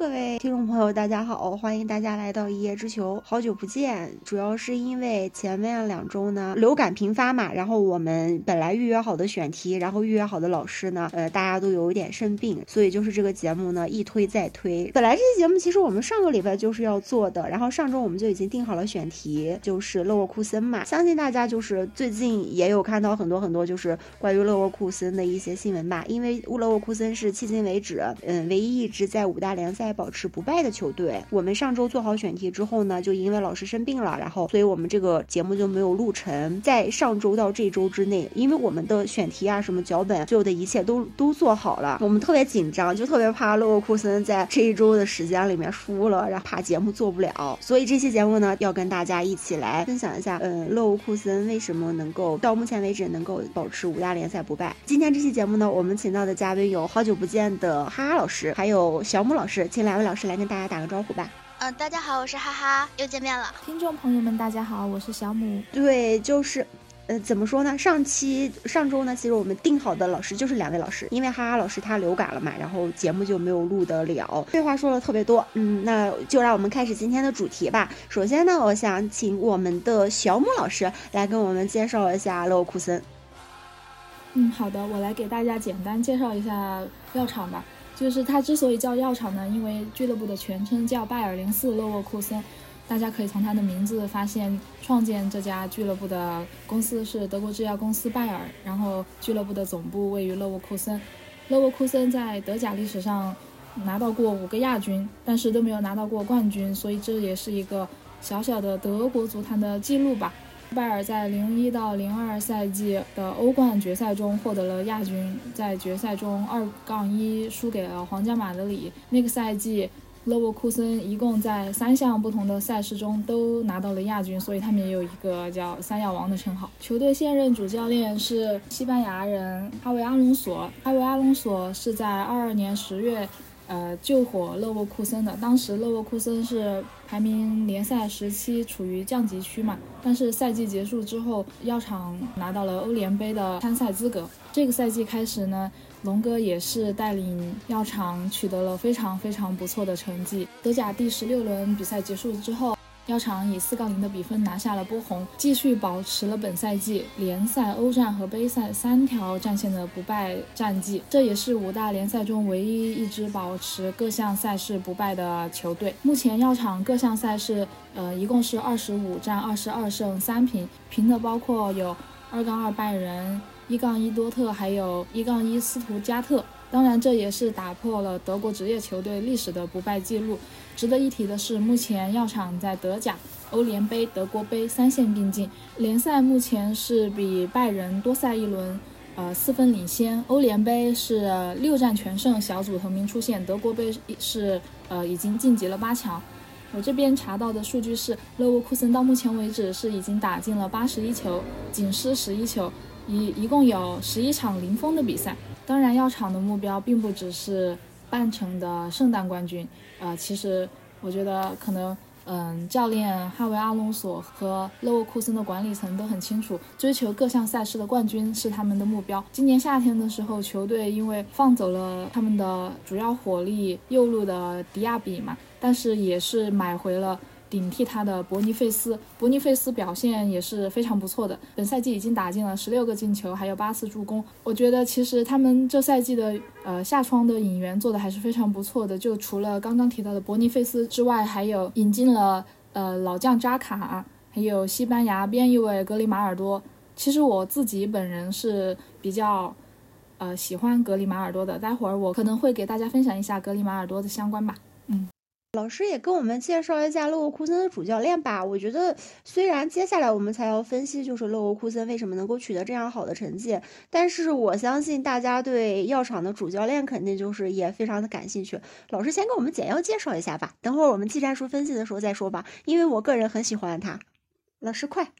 各位听众朋友，大家好，欢迎大家来到一叶之球，好久不见。主要是因为前面两周呢流感频发嘛，然后我们本来预约好的选题，然后预约好的老师呢，呃，大家都有一点生病，所以就是这个节目呢一推再推。本来这期节目其实我们上个礼拜就是要做的，然后上周我们就已经定好了选题，就是勒沃库森嘛。相信大家就是最近也有看到很多很多就是关于勒沃库森的一些新闻吧，因为乌勒沃库森是迄今为止，嗯，唯一一支在五大联赛保持不败的球队，我们上周做好选题之后呢，就因为老师生病了，然后所以我们这个节目就没有录成。在上周到这周之内，因为我们的选题啊、什么脚本，所有的一切都都做好了，我们特别紧张，就特别怕勒沃库森在这一周的时间里面输了，然后怕节目做不了。所以这期节目呢，要跟大家一起来分享一下，嗯，勒沃库森为什么能够到目前为止能够保持五大联赛不败。今天这期节目呢，我们请到的嘉宾有好久不见的哈哈老师，还有小姆老师，两位老师来跟大家打个招呼吧。嗯，大家好，我是哈哈，又见面了。听众朋友们，大家好，我是小母。对，就是，呃，怎么说呢？上期上周呢，其实我们定好的老师就是两位老师，因为哈哈老师他流感了嘛，然后节目就没有录得了。废话说了特别多，嗯，那就让我们开始今天的主题吧。首先呢，我想请我们的小姆老师来跟我们介绍一下勒沃库森。嗯，好的，我来给大家简单介绍一下药厂吧。就是它之所以叫药厂呢，因为俱乐部的全称叫拜尔零四勒沃库森，大家可以从它的名字发现，创建这家俱乐部的公司是德国制药公司拜尔，然后俱乐部的总部位于勒沃库森。勒沃库森在德甲历史上拿到过五个亚军，但是都没有拿到过冠军，所以这也是一个小小的德国足坛的记录吧。拜尔在零一到零二赛季的欧冠决赛中获得了亚军，在决赛中二杠一输给了皇家马德里。那个赛季，勒沃库森一共在三项不同的赛事中都拿到了亚军，所以他们也有一个叫“三药王”的称号。球队现任主教练是西班牙人哈维·阿隆索。哈维·阿隆索是在二二年十月。呃，救火勒沃库森的，当时勒沃库森是排名联赛时期，处于降级区嘛。但是赛季结束之后，药厂拿到了欧联杯的参赛资格。这个赛季开始呢，龙哥也是带领药厂取得了非常非常不错的成绩。德甲第十六轮比赛结束之后。药厂以四杠零的比分拿下了波鸿，继续保持了本赛季联赛、欧战和杯赛三条战线的不败战绩。这也是五大联赛中唯一一支保持各项赛事不败的球队。目前药厂各项赛事，呃，一共是二十五战二十二胜三平，平的包括有二杠二拜仁、一杠一多特，还有一杠一斯图加特。当然，这也是打破了德国职业球队历史的不败记录。值得一提的是，目前药厂在德甲、欧联杯、德国杯三线并进，联赛目前是比拜仁多赛一轮，呃，四分领先。欧联杯是六战全胜，小组头名出线。德国杯是呃已经晋级了八强。我这边查到的数据是，勒沃库森到目前为止是已经打进了八十一球，仅失十一球，一一共有十一场零封的比赛。当然，药厂的目标并不只是半程的圣诞冠军。呃，其实我觉得可能，嗯，教练哈维·阿隆索和勒沃库森的管理层都很清楚，追求各项赛事的冠军是他们的目标。今年夏天的时候，球队因为放走了他们的主要火力右路的迪亚比嘛，但是也是买回了。顶替他的伯尼费斯，伯尼费斯表现也是非常不错的。本赛季已经打进了十六个进球，还有八次助攻。我觉得其实他们这赛季的呃下窗的引援做的还是非常不错的。就除了刚刚提到的伯尼费斯之外，还有引进了呃老将扎卡，还有西班牙边翼卫格里马尔多。其实我自己本人是比较呃喜欢格里马尔多的。待会儿我可能会给大家分享一下格里马尔多的相关吧。老师也跟我们介绍一下勒沃库森的主教练吧。我觉得，虽然接下来我们才要分析，就是勒沃库森为什么能够取得这样好的成绩，但是我相信大家对药厂的主教练肯定就是也非常的感兴趣。老师先给我们简要介绍一下吧，等会儿我们技战术分析的时候再说吧，因为我个人很喜欢他。老师快。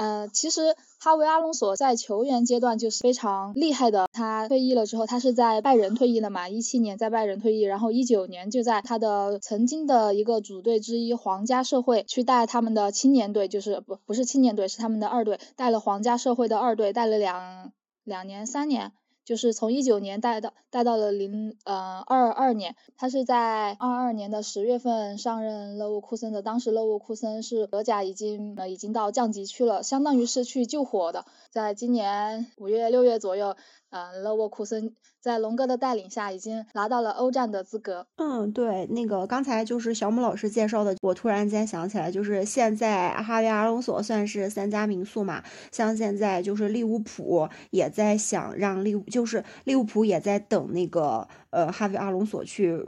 呃，其实哈维·阿隆索在球员阶段就是非常厉害的。他退役了之后，他是在拜仁退役的嘛，一七年在拜仁退役，然后一九年就在他的曾经的一个主队之一皇家社会去带他们的青年队，就是不不是青年队，是他们的二队，带了皇家社会的二队，带了两两年三年。就是从一九年带到带到了零呃二二年，他是在二二年的十月份上任勒沃库森的，当时勒沃库森是德甲已经呃已经到降级区了，相当于是去救火的，在今年五月六月左右。嗯，勒沃库森在龙哥的带领下已经拿到了欧战的资格。嗯，对，那个刚才就是小姆老师介绍的，我突然间想起来，就是现在哈维阿隆索算是三家民宿嘛，像现在就是利物浦也在想让利，就是利物浦也在等那个呃哈维阿隆索去。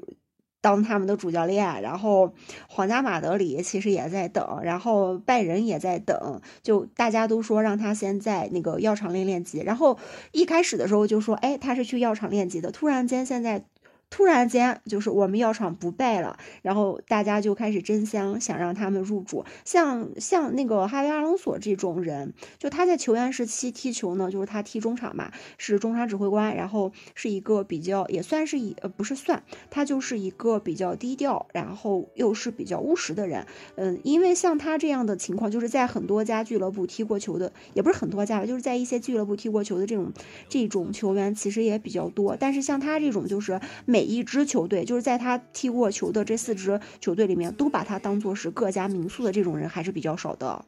当他们的主教练，然后皇家马德里其实也在等，然后拜仁也在等，就大家都说让他先在那个药厂练练级，然后一开始的时候就说，哎，他是去药厂练级的，突然间现在。突然间，就是我们药厂不败了，然后大家就开始争相想让他们入主。像像那个哈维阿隆索这种人，就他在球员时期踢球呢，就是他踢中场嘛，是中场指挥官，然后是一个比较也算是一呃不是算，他就是一个比较低调，然后又是比较务实的人。嗯，因为像他这样的情况，就是在很多家俱乐部踢过球的，也不是很多家吧，就是在一些俱乐部踢过球的这种这种球员其实也比较多。但是像他这种，就是每每一支球队，就是在他踢过球的这四支球队里面，都把他当做是各家民宿的这种人还是比较少的。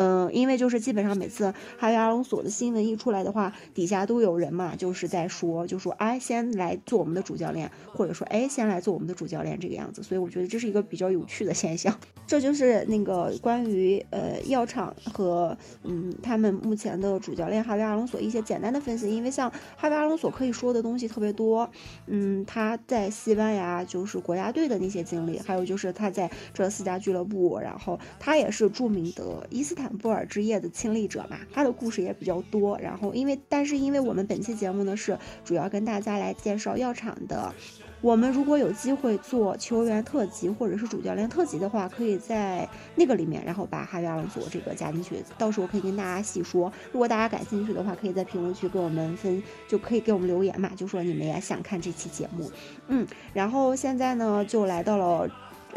嗯，因为就是基本上每次哈维阿隆索的新闻一出来的话，底下都有人嘛，就是在说，就说哎，先来做我们的主教练，或者说哎，先来做我们的主教练这个样子。所以我觉得这是一个比较有趣的现象。这就是那个关于呃药厂和嗯他们目前的主教练哈维阿隆索一些简单的分析。因为像哈维阿隆索可以说的东西特别多，嗯，他在西班牙就是国家队的那些经历，还有就是他在这四家俱乐部，然后他也是著名的伊斯坦。布尔之夜的亲历者嘛，他的故事也比较多。然后因为，但是因为我们本期节目呢是主要跟大家来介绍药厂的。我们如果有机会做球员特辑或者是主教练特辑的话，可以在那个里面，然后把哈维阿隆索这个加进去。到时候可以跟大家细说。如果大家感兴趣的话，可以在评论区给我们分，就可以给我们留言嘛，就说你们也想看这期节目。嗯，然后现在呢，就来到了。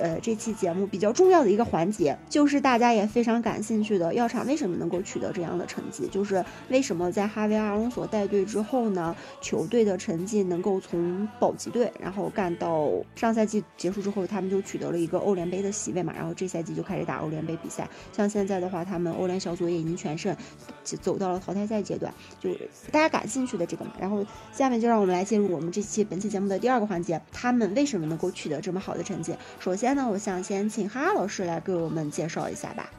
呃，这期节目比较重要的一个环节，就是大家也非常感兴趣的药厂为什么能够取得这样的成绩？就是为什么在哈维阿隆索带队之后呢，球队的成绩能够从保级队，然后干到上赛季结束之后，他们就取得了一个欧联杯的席位嘛，然后这赛季就开始打欧联杯比赛。像现在的话，他们欧联小组也已经全胜，走到了淘汰赛阶段。就大家感兴趣的这个嘛，然后下面就让我们来进入我们这期本期节目的第二个环节，他们为什么能够取得这么好的成绩？首先。先呢，我想先请哈老师来给我们介绍一下吧。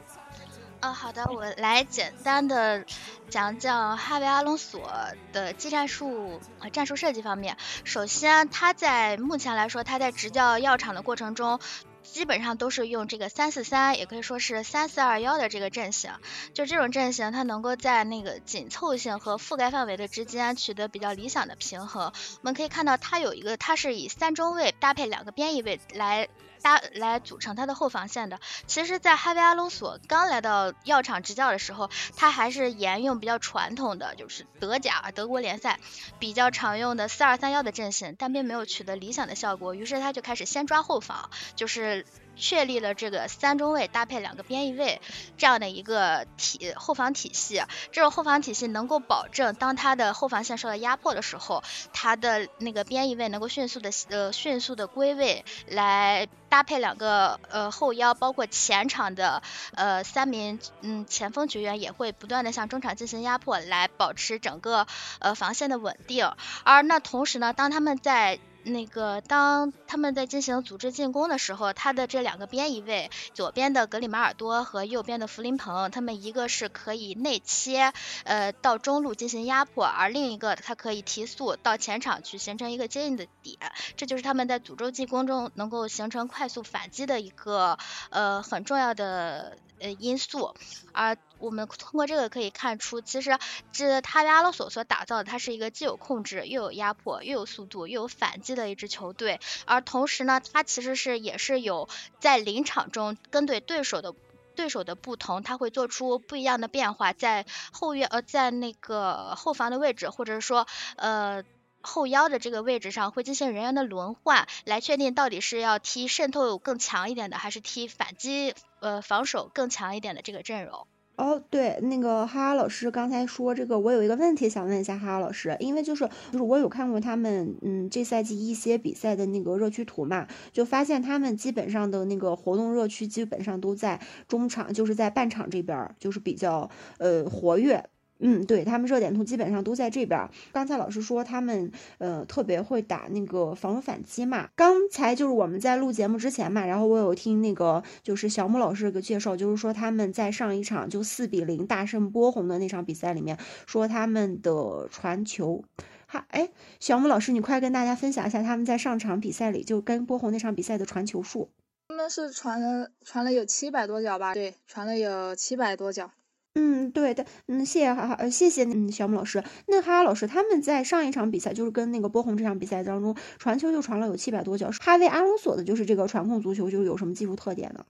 哦，好的，我来简单的讲讲哈维阿隆索的技战术和战术设计方面。首先，他在目前来说，他在执教药厂的过程中，基本上都是用这个三四三，也可以说是三四二幺的这个阵型。就这种阵型，它能够在那个紧凑性和覆盖范围的之间取得比较理想的平衡。我们可以看到，它有一个，它是以三中卫搭配两个边翼位来。搭来组成他的后防线的。其实，在哈维阿隆索刚来到药厂执教的时候，他还是沿用比较传统的，就是德甲德国联赛比较常用的四二三幺的阵型，但并没有取得理想的效果。于是他就开始先抓后防，就是。确立了这个三中卫搭配两个边翼位这样的一个体后防体系，这种后防体系能够保证当他的后防线受到压迫的时候，他的那个边翼位能够迅速的呃迅速的归位，来搭配两个呃后腰，包括前场的呃三名嗯前锋球员也会不断的向中场进行压迫，来保持整个呃防线的稳定。而那同时呢，当他们在那个，当他们在进行组织进攻的时候，他的这两个边翼位，左边的格里马尔多和右边的弗林鹏，他们一个是可以内切，呃，到中路进行压迫，而另一个他可以提速到前场去形成一个接应的点，这就是他们在组织进攻中能够形成快速反击的一个呃很重要的。呃，因素，而我们通过这个可以看出，其实这哈维阿罗索所打造的，它是一个既有控制，又有压迫，又有速度，又有反击的一支球队。而同时呢，它其实是也是有在临场中跟对对手的对手的不同，它会做出不一样的变化，在后院呃，在那个后防的位置，或者是说呃。后腰的这个位置上会进行人员的轮换，来确定到底是要踢渗透更强一点的，还是踢反击呃防守更强一点的这个阵容。哦，对，那个哈哈老师刚才说这个，我有一个问题想问一下哈哈老师，因为就是就是我有看过他们嗯这赛季一些比赛的那个热区图嘛，就发现他们基本上的那个活动热区基本上都在中场，就是在半场这边就是比较呃活跃。嗯，对他们热点图基本上都在这边。刚才老师说他们呃特别会打那个防守反击嘛。刚才就是我们在录节目之前嘛，然后我有听那个就是小木老师的介绍，就是说他们在上一场就四比零大胜波鸿的那场比赛里面，说他们的传球，哈，哎，小木老师你快跟大家分享一下他们在上场比赛里就跟波鸿那场比赛的传球数。他们是传了传了有七百多脚吧？对，传了有七百多脚。嗯，对的，嗯，谢谢哈哈，呃，谢谢嗯小木老师。那哈哈老师他们在上一场比赛，就是跟那个波鸿这场比赛当中，传球就传了有七百多脚。哈维阿隆索的就是这个传控足球，就是有什么技术特点呢？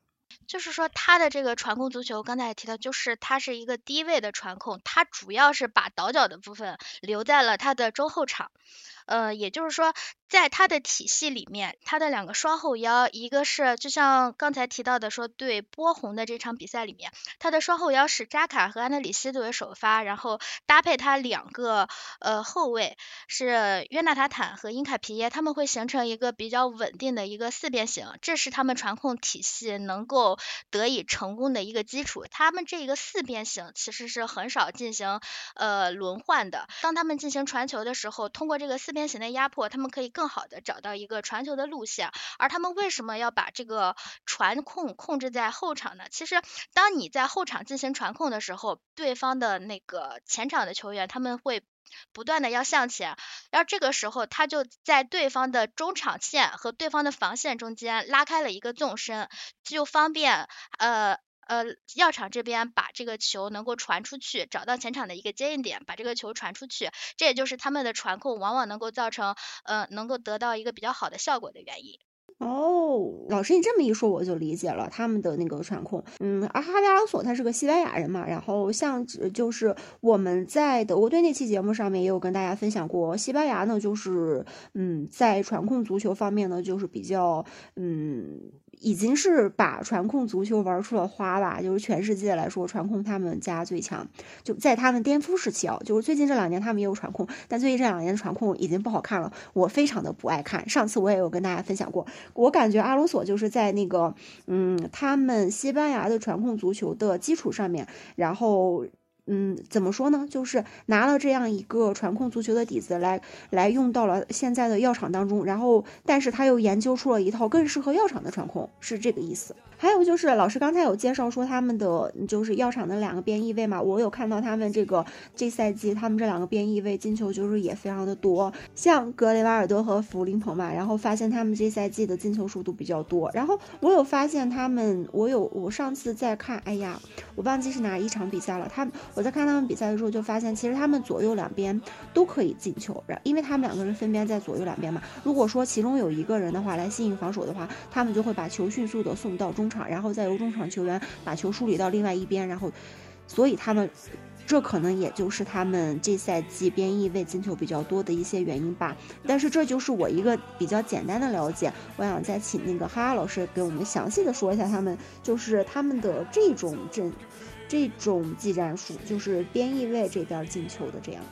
就是说他的这个传控足球，刚才也提到，就是他是一个低位的传控，他主要是把倒脚的部分留在了他的中后场。呃，也就是说，在他的体系里面，他的两个双后腰，一个是就像刚才提到的说，对波鸿的这场比赛里面，他的双后腰是扎卡和安德里希作为首发，然后搭配他两个呃后卫是约纳塔坦和因卡皮耶，他们会形成一个比较稳定的一个四边形，这是他们传控体系能够得以成功的一个基础。他们这个四边形其实是很少进行呃轮换的，当他们进行传球的时候，通过这个四。边形的压迫，他们可以更好的找到一个传球的路线。而他们为什么要把这个传控控制在后场呢？其实，当你在后场进行传控的时候，对方的那个前场的球员他们会不断的要向前，然后这个时候他就在对方的中场线和对方的防线中间拉开了一个纵深，就方便呃。呃，药厂这边把这个球能够传出去，找到前场的一个接应点，把这个球传出去，这也就是他们的传控往往能够造成呃能够得到一个比较好的效果的原因。哦，老师你这么一说我就理解了他们的那个传控。嗯，而哈维阿索他是个西班牙人嘛，然后像就是我们在德国队那期节目上面也有跟大家分享过，西班牙呢就是嗯在传控足球方面呢就是比较嗯。已经是把传控足球玩出了花吧，就是全世界来说，传控他们家最强。就在他们巅峰时期啊，就是最近这两年他们也有传控，但最近这两年的传控已经不好看了，我非常的不爱看。上次我也有跟大家分享过，我感觉阿隆索就是在那个，嗯，他们西班牙的传控足球的基础上面，然后。嗯，怎么说呢？就是拿了这样一个传控足球的底子来来用到了现在的药厂当中，然后但是他又研究出了一套更适合药厂的传控，是这个意思。还有就是老师刚才有介绍说他们的就是药厂的两个边翼位嘛，我有看到他们这个这赛季他们这两个边翼位进球就是也非常的多，像格雷瓦尔德和弗林彭嘛，然后发现他们这赛季的进球数都比较多。然后我有发现他们，我有我上次在看，哎呀，我忘记是哪一场比赛了，他。我在看他们比赛的时候，就发现其实他们左右两边都可以进球，然因为他们两个人分别在左右两边嘛。如果说其中有一个人的话来吸引防守的话，他们就会把球迅速的送到中场，然后再由中场球员把球梳理到另外一边，然后，所以他们这可能也就是他们这赛季边翼位进球比较多的一些原因吧。但是这就是我一个比较简单的了解，我想再请那个哈哈老师给我们详细的说一下他们就是他们的这种阵。这种技战术就是边翼位这边进球的这样。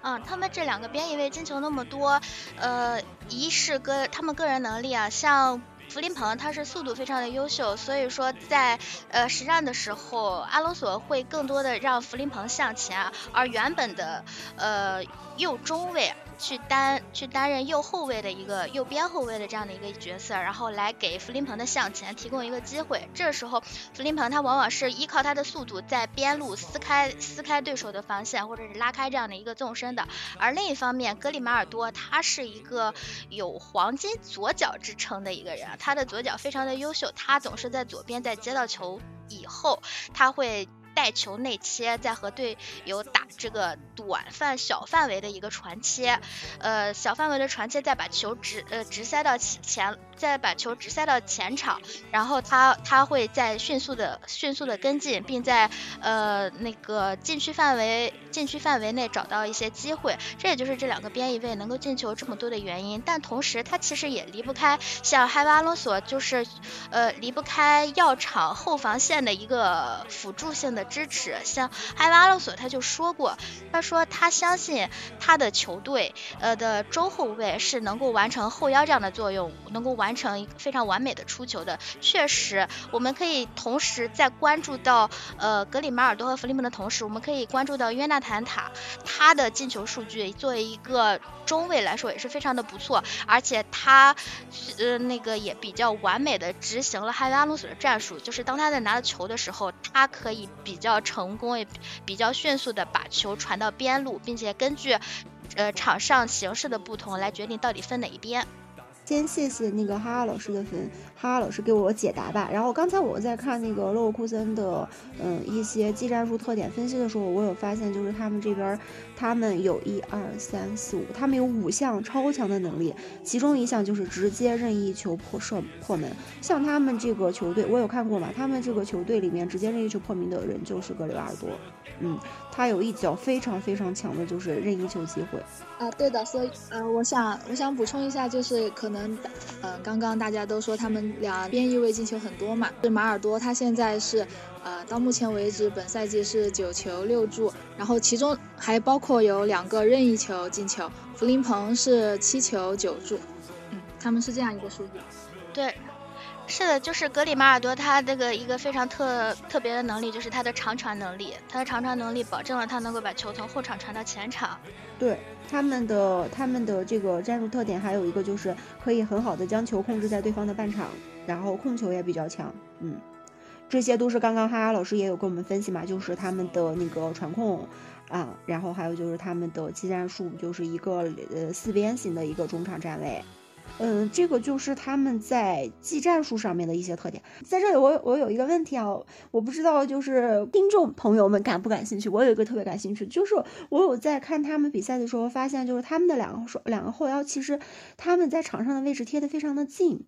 嗯，他们这两个边翼位进球那么多，呃，一是个他们个人能力啊，像弗林鹏他是速度非常的优秀，所以说在呃实战的时候，阿隆索会更多的让弗林鹏向前，而原本的呃右中卫。去担去担任右后卫的一个右边后卫的这样的一个角色，然后来给弗林鹏的向前提供一个机会。这时候，弗林鹏他往往是依靠他的速度在边路撕开撕开对手的防线，或者是拉开这样的一个纵深的。而另一方面，格里马尔多他是一个有黄金左脚之称的一个人，他的左脚非常的优秀，他总是在左边在接到球以后，他会。带球内切，再和队友打这个短范小范围的一个传切，呃，小范围的传切，再把球直呃直塞到前，再把球直塞到前场，然后他他会在迅速的迅速的跟进，并在呃那个禁区范围禁区范围内找到一些机会，这也就是这两个边翼位能够进球这么多的原因。但同时，他其实也离不开像哈巴阿隆索，就是呃离不开药厂后防线的一个辅助性的。的支持。像哈维阿隆索他就说过，他说他相信他的球队呃的中后卫是能够完成后腰这样的作用，能够完成一个非常完美的出球的。确实，我们可以同时在关注到呃格里马尔多和弗里蒙的同时，我们可以关注到约纳坦塔他的进球数据，作为一个中卫来说也是非常的不错，而且他呃那个也比较完美的执行了哈维阿隆索的战术，就是当他在拿到球的时候，他可以比较成功也比较迅速的把球传到边路，并且根据呃场上形势的不同来决定到底分哪一边。先谢谢那个哈哈老师的分，哈哈老师给我解答吧。然后刚才我在看那个勒沃库森的嗯一些技战术特点分析的时候，我有发现就是他们这边他们有一二三四五，他们有五项超强的能力，其中一项就是直接任意球破射破门。像他们这个球队，我有看过嘛，他们这个球队里面直接任意球破门的人就是格里瓦尔多，嗯，他有一脚非常非常强的就是任意球机会。啊，对的，所以呃，我想我想补充一下，就是可能，呃，刚刚大家都说他们俩边翼位进球很多嘛，是马尔多，他现在是，呃，到目前为止本赛季是九球六助，然后其中还包括有两个任意球进球，弗林鹏是七球九助，嗯，他们是这样一个数据。对。是的，就是格里马尔多，他这个一个非常特特别的能力，就是他的长传能力。他的长传能力保证了他能够把球从后场传到前场。对他们的他们的这个战术特点，还有一个就是可以很好的将球控制在对方的半场，然后控球也比较强。嗯，这些都是刚刚哈哈老师也有跟我们分析嘛，就是他们的那个传控啊，然后还有就是他们的技战术，就是一个呃四边形的一个中场站位。嗯，这个就是他们在技战术上面的一些特点。在这里，我我有一个问题啊，我不知道就是听众朋友们感不感兴趣。我有一个特别感兴趣，就是我有在看他们比赛的时候，发现就是他们的两个手两个后腰，其实他们在场上的位置贴的非常的近，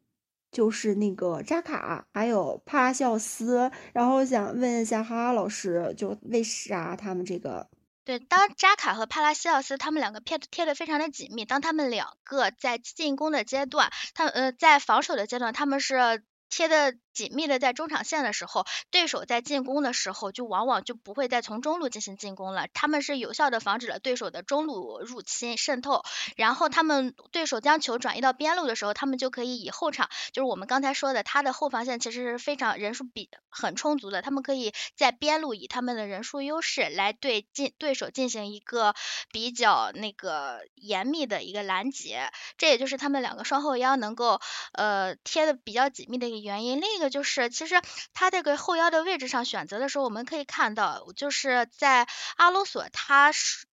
就是那个扎卡还有帕拉西奥斯。然后想问一下哈哈老师，就为啥他们这个？对，当扎卡和帕拉西奥斯他们两个贴贴的非常的紧密，当他们两个在进攻的阶段，他呃在防守的阶段，他们是贴的。紧密的在中场线的时候，对手在进攻的时候就往往就不会再从中路进行进攻了。他们是有效的防止了对手的中路入侵渗透，然后他们对手将球转移到边路的时候，他们就可以以后场，就是我们刚才说的，他的后防线其实是非常人数比很充足的，他们可以在边路以他们的人数优势来对进对手进行一个比较那个严密的一个拦截，这也就是他们两个双后腰能够呃贴的比较紧密的一个原因。另这就是，其实他这个后腰的位置上选择的时候，我们可以看到，就是在阿罗索他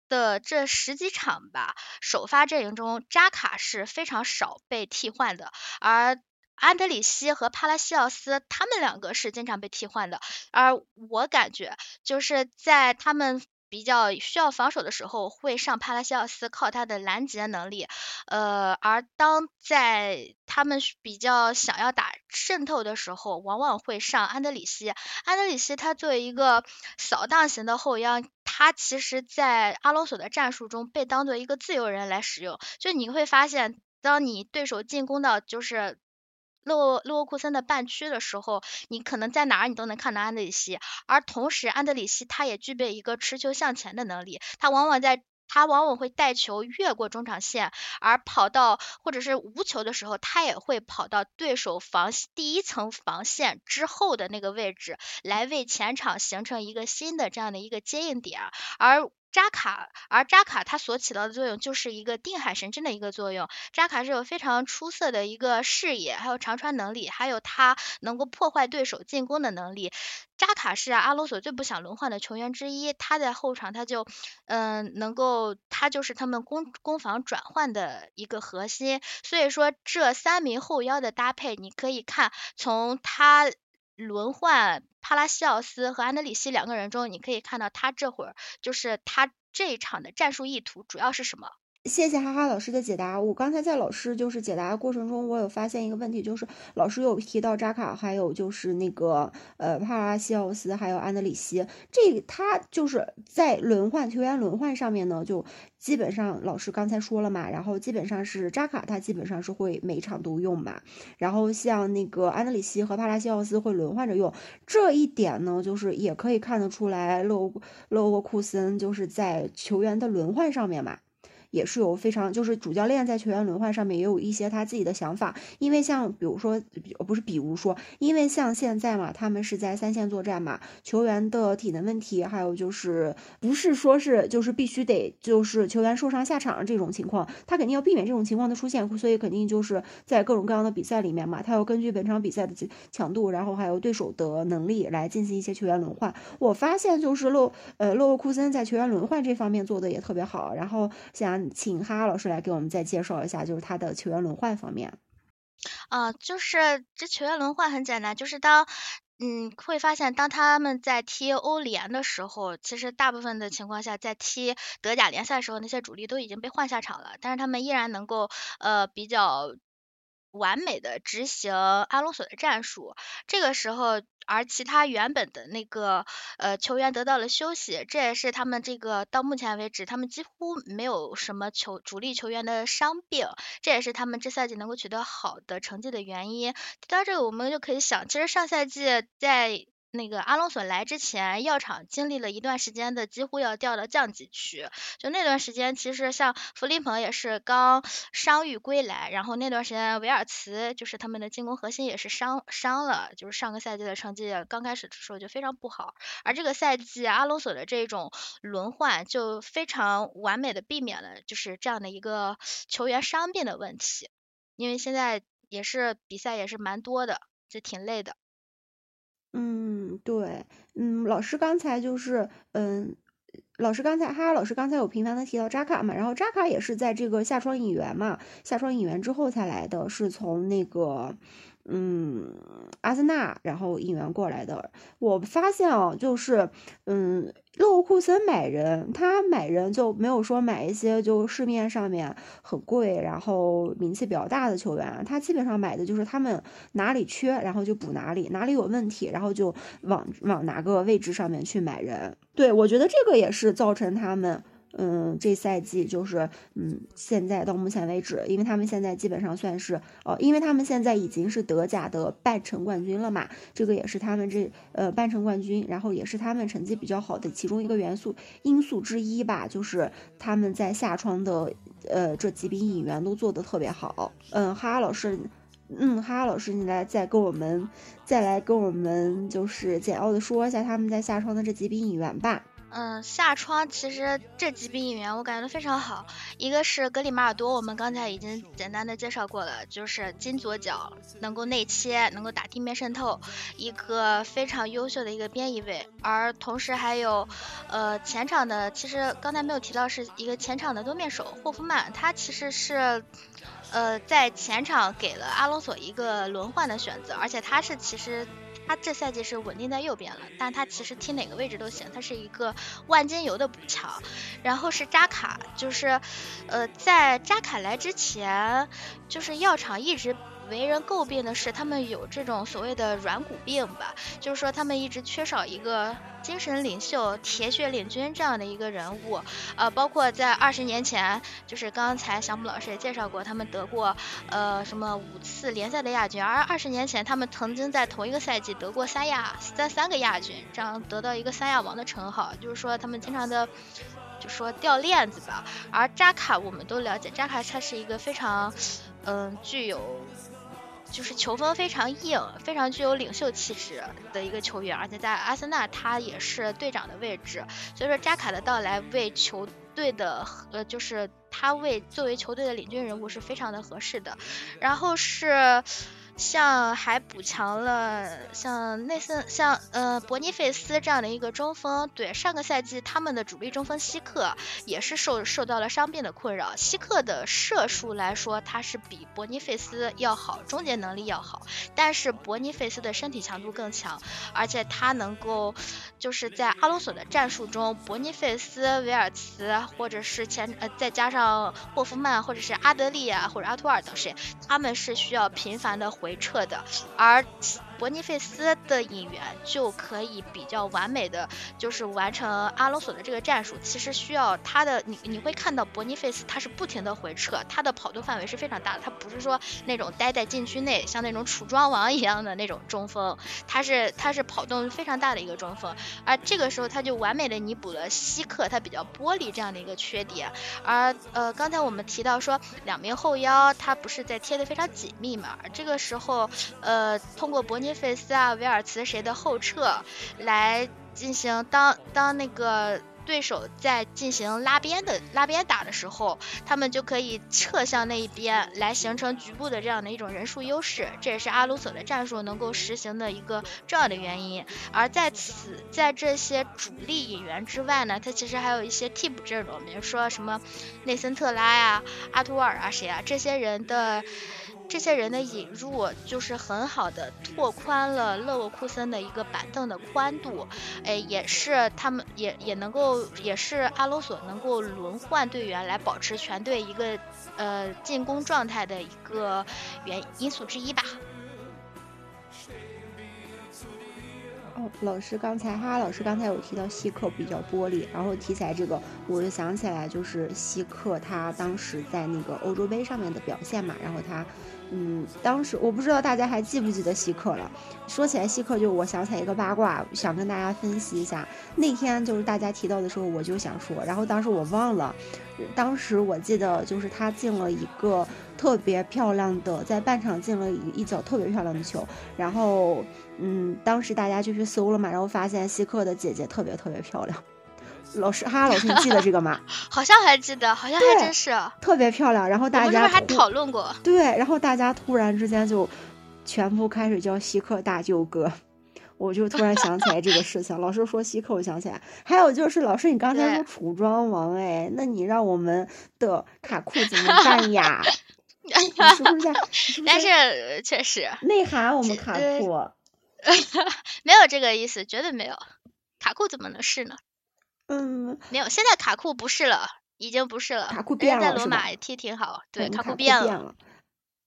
的这十几场吧，首发阵营中，扎卡是非常少被替换的，而安德里希和帕拉西奥斯他们两个是经常被替换的，而我感觉就是在他们。比较需要防守的时候，会上帕拉西奥斯，靠他的拦截能力。呃，而当在他们比较想要打渗透的时候，往往会上安德里希。安德里希他作为一个扫荡型的后腰，他其实在阿隆索的战术中被当做一个自由人来使用。就你会发现，当你对手进攻到就是。勒沃勒沃库森的半区的时候，你可能在哪儿你都能看到安德里希，而同时安德里希他也具备一个持球向前的能力，他往往在他往往会带球越过中场线，而跑到或者是无球的时候，他也会跑到对手防第一层防线之后的那个位置，来为前场形成一个新的这样的一个接应点，而。扎卡，而扎卡他所起到的作用就是一个定海神针的一个作用。扎卡是有非常出色的一个视野，还有长传能力，还有他能够破坏对手进攻的能力。扎卡是阿罗索最不想轮换的球员之一，他在后场他就嗯能够，他就是他们攻攻防转换的一个核心。所以说这三名后腰的搭配，你可以看从他。轮换帕拉西奥斯和安德里希两个人中，你可以看到他这会儿就是他这一场的战术意图主要是什么？谢谢哈哈老师的解答。我刚才在老师就是解答的过程中，我有发现一个问题，就是老师有提到扎卡，还有就是那个呃帕拉西奥斯，还有安德里希，这他就是在轮换球员轮换上面呢，就基本上老师刚才说了嘛，然后基本上是扎卡他基本上是会每场都用嘛，然后像那个安德里希和帕拉西奥斯会轮换着用，这一点呢，就是也可以看得出来，勒勒沃库森就是在球员的轮换上面嘛。也是有非常，就是主教练在球员轮换上面也有一些他自己的想法，因为像比如说，不是比如说，因为像现在嘛，他们是在三线作战嘛，球员的体能问题，还有就是不是说是就是必须得就是球员受伤下场这种情况，他肯定要避免这种情况的出现，所以肯定就是在各种各样的比赛里面嘛，他要根据本场比赛的强度，然后还有对手的能力来进行一些球员轮换。我发现就是洛呃洛沃库森在球员轮换这方面做的也特别好，然后像。请哈哈老师来给我们再介绍一下，就是他的球员轮换方面。啊，就是这球员轮换很简单，就是当嗯会发现，当他们在踢欧联的时候，其实大部分的情况下，在踢德甲联赛的时候，那些主力都已经被换下场了，但是他们依然能够呃比较完美的执行阿隆索的战术。这个时候。而其他原本的那个呃球员得到了休息，这也是他们这个到目前为止他们几乎没有什么球主力球员的伤病，这也是他们这赛季能够取得好的成绩的原因。提到这个，我们就可以想，其实上赛季在。那个阿隆索来之前，药厂经历了一段时间的几乎要掉到降级区。就那段时间，其实像弗林鹏也是刚伤愈归来，然后那段时间维尔茨就是他们的进攻核心也是伤伤了，就是上个赛季的成绩刚开始的时候就非常不好。而这个赛季阿隆索的这种轮换就非常完美的避免了就是这样的一个球员伤病的问题，因为现在也是比赛也是蛮多的，就挺累的。嗯，对，嗯，老师刚才就是，嗯，老师刚才，哈，老师刚才有频繁的提到扎卡嘛，然后扎卡也是在这个夏窗引援嘛，夏窗引援之后才来的，是从那个。嗯，阿森纳然后引援过来的，我发现哦，就是，嗯，勒沃库森买人，他买人就没有说买一些就市面上面很贵，然后名气比较大的球员，他基本上买的就是他们哪里缺，然后就补哪里，哪里有问题，然后就往往哪个位置上面去买人。对我觉得这个也是造成他们。嗯，这赛季就是，嗯，现在到目前为止，因为他们现在基本上算是，呃，因为他们现在已经是德甲的半程冠军了嘛，这个也是他们这，呃，半程冠军，然后也是他们成绩比较好的其中一个元素因素之一吧，就是他们在夏窗的，呃，这几笔引援都做得特别好。嗯，哈哈老师，嗯，哈哈老师，你来再跟我们，再来跟我们就是简要的说一下他们在夏窗的这几笔引援吧。嗯，下窗其实这几笔演员我感觉都非常好。一个是格里马尔多，我们刚才已经简单的介绍过了，就是金左脚，能够内切，能够打地面渗透，一个非常优秀的一个边翼位。而同时还有，呃，前场的，其实刚才没有提到是一个前场的多面手霍夫曼，他其实是，呃，在前场给了阿隆索一个轮换的选择，而且他是其实。他这赛季是稳定在右边了，但他其实踢哪个位置都行，他是一个万金油的补强。然后是扎卡，就是，呃，在扎卡来之前，就是药厂一直。为人诟病的是，他们有这种所谓的软骨病吧，就是说他们一直缺少一个精神领袖、铁血领军这样的一个人物。呃，包括在二十年前，就是刚才小姆老师也介绍过，他们得过呃什么五次联赛的亚军，而二十年前他们曾经在同一个赛季得过三亚三三个亚军，这样得到一个三亚王的称号。就是说他们经常的就说掉链子吧。而扎卡我们都了解，扎卡他是一个非常嗯具有。就是球风非常硬，非常具有领袖气质的一个球员，而且在阿森纳他也是队长的位置，所以说扎卡的到来为球队的呃，就是他为作为球队的领军人物是非常的合适的。然后是像还补强了像内森、像呃伯尼费斯这样的一个中锋。对，上个赛季他们的主力中锋希克也是受受到了伤病的困扰。希克的射术来说，他是比伯尼费斯要好，终结能力要好，但是伯尼费斯的身体强度更强，而且他能够就是在阿隆索的战术中，伯尼费斯、维尔茨或者是前呃再加上霍夫曼或者是阿德利啊或者阿图尔等谁，他们是需要频繁的回撤的，而。伯尼费斯的引援就可以比较完美的就是完成阿隆索的这个战术。其实需要他的你你会看到伯尼费斯他是不停的回撤，他的跑动范围是非常大的。他不是说那种待在禁区内像那种楚庄王一样的那种中锋，他是他是跑动非常大的一个中锋。而这个时候他就完美的弥补了希克他比较玻璃这样的一个缺点。而呃刚才我们提到说两名后腰他不是在贴的非常紧密嘛？这个时候呃通过伯尼。费斯啊，维尔茨谁的后撤来进行当当那个对手在进行拉边的拉边打的时候，他们就可以撤向那一边来形成局部的这样的一种人数优势，这也是阿鲁索的战术能够实行的一个重要的原因。而在此在这些主力引援之外呢，他其实还有一些替补阵容，比如说什么内森特拉呀、阿图尔啊谁啊这些人的。这些人的引入，就是很好的拓宽了勒沃库森的一个板凳的宽度，哎，也是他们也也能够，也是阿隆索能够轮换队员来保持全队一个呃进攻状态的一个原因素之一吧。哦，老师刚才哈，老师刚才有提到希克比较玻璃，然后提起来这个，我就想起来就是希克他当时在那个欧洲杯上面的表现嘛，然后他。嗯，当时我不知道大家还记不记得希克了。说起来希克，就我想起来一个八卦，想跟大家分析一下。那天就是大家提到的时候，我就想说，然后当时我忘了。当时我记得就是他进了一个特别漂亮的，在半场进了一一脚特别漂亮的球。然后，嗯，当时大家就去搜了嘛，然后发现希克的姐姐特别特别漂亮。老师，哈哈老师，你记得这个吗？好像还记得，好像还真是特别漂亮。然后大家还讨论过。对，然后大家突然之间就全部开始叫希克大舅哥，我就突然想起来这个事情。老师说希克，我想起来。还有就是老师，你刚才说楚庄王，哎，那你让我们的卡库怎么办呀？是不是？但是确实内涵我们卡库，没有这个意思，绝对没有。卡库怎么能是呢？嗯，没有，现在卡库不是了，已经不是了。卡库变了，在罗马也踢挺好，对，卡库变了。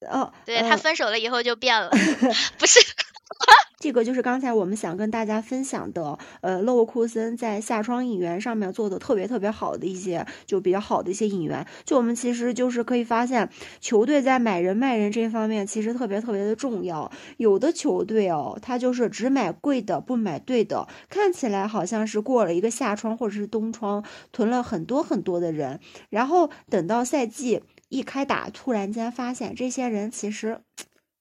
哦，对他分手了以后就变了，不是。这个就是刚才我们想跟大家分享的，呃，勒沃库森在下窗引援上面做的特别特别好的一些，就比较好的一些引援。就我们其实就是可以发现，球队在买人卖人这方面其实特别特别的重要。有的球队哦，他就是只买贵的，不买对的，看起来好像是过了一个夏窗或者是冬窗，囤了很多很多的人，然后等到赛季一开打，突然间发现这些人其实。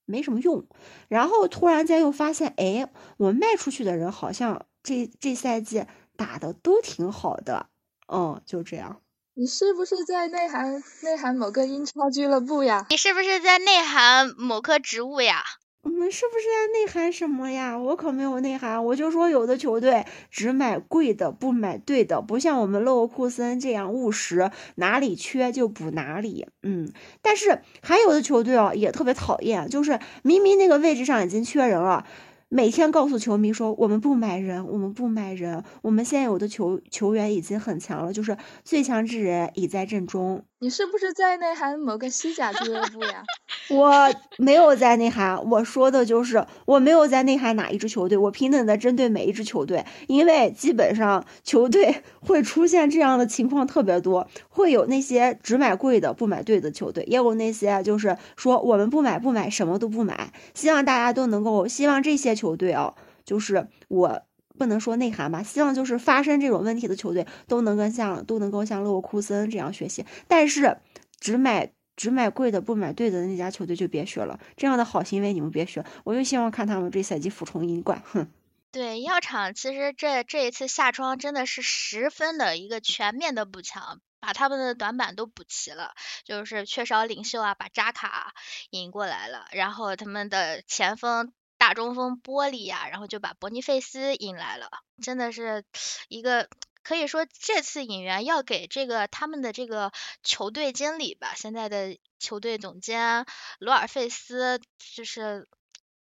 没什么用，然后突然间又发现，哎，我卖出去的人好像这这赛季打的都挺好的，嗯，就这样。你是不是在内涵内涵某个英超俱乐部呀？你是不是在内涵某棵植物呀？我们是不是在内涵什么呀？我可没有内涵，我就说有的球队只买贵的，不买对的，不像我们勒沃库森这样务实，哪里缺就补哪里。嗯，但是还有的球队哦，也特别讨厌，就是明明那个位置上已经缺人了。每天告诉球迷说，我们不买人，我们不买人，我们现有的球球员已经很强了，就是最强之人已在阵中。你是不是在内涵某个西甲俱乐部呀？我没有在内涵，我说的就是我没有在内涵哪一支球队，我平等的针对每一支球队，因为基本上球队 会出现这样的情况特别多，会有那些只买贵的不买对的球队，也有那些就是说我们不买不买什么都不买，希望大家都能够，希望这些。球队啊，就是我不能说内涵吧，希望就是发生这种问题的球队都能跟像都能够像勒沃库森这样学习，但是只买只买贵的不买对的那家球队就别学了，这样的好行为你们别学，我就希望看他们这赛季俯冲英冠，哼。对药厂，其实这这一次下窗真的是十分的一个全面的补强，把他们的短板都补齐了，就是缺少领袖啊，把扎卡引过来了，然后他们的前锋大中锋波利呀，然后就把伯尼费斯引来了，真的是一个可以说这次引援要给这个他们的这个球队经理吧，现在的球队总监罗尔费斯就是。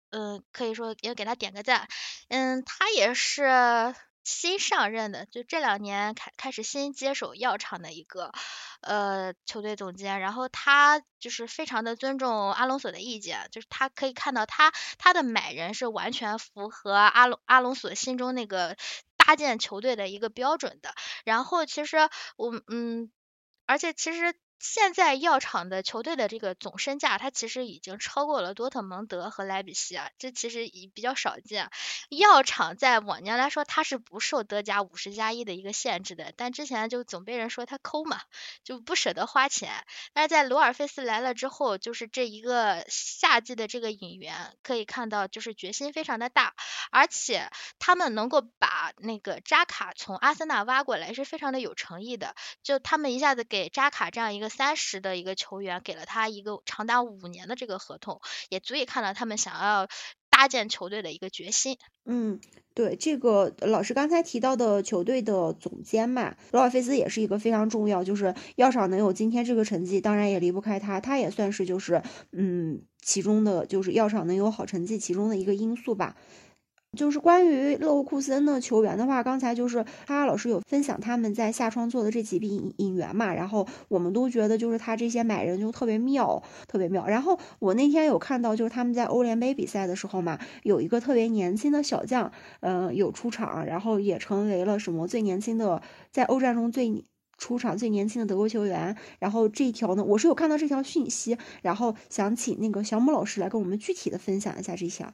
嗯，可以说也给他点个赞。嗯，他也是新上任的，就这两年开开始新接手药厂的一个呃球队总监。然后他就是非常的尊重阿隆索的意见，就是他可以看到他他的买人是完全符合阿隆阿隆索心中那个搭建球队的一个标准的。然后其实我嗯，而且其实。现在药厂的球队的这个总身价，它其实已经超过了多特蒙德和莱比锡啊，这其实已比较少见。药厂在往年来说，它是不受德甲五十加一的一个限制的，但之前就总被人说它抠嘛，就不舍得花钱。但是在罗尔费斯来了之后，就是这一个夏季的这个引援，可以看到就是决心非常的大，而且他们能够把那个扎卡从阿森纳挖过来，是非常的有诚意的。就他们一下子给扎卡这样一个。三十的一个球员给了他一个长达五年的这个合同，也足以看到他们想要搭建球队的一个决心。嗯，对，这个老师刚才提到的球队的总监嘛，罗尔菲斯也是一个非常重要，就是药厂能有今天这个成绩，当然也离不开他，他也算是就是嗯其中的，就是药厂能有好成绩其中的一个因素吧。就是关于勒沃库森的球员的话，刚才就是哈哈老师有分享他们在夏窗做的这几笔引援嘛，然后我们都觉得就是他这些买人就特别妙，特别妙。然后我那天有看到就是他们在欧联杯比赛的时候嘛，有一个特别年轻的小将，嗯，有出场，然后也成为了什么最年轻的在欧战中最出场最年轻的德国球员。然后这一条呢，我是有看到这条讯息，然后想请那个小姆老师来跟我们具体的分享一下这条。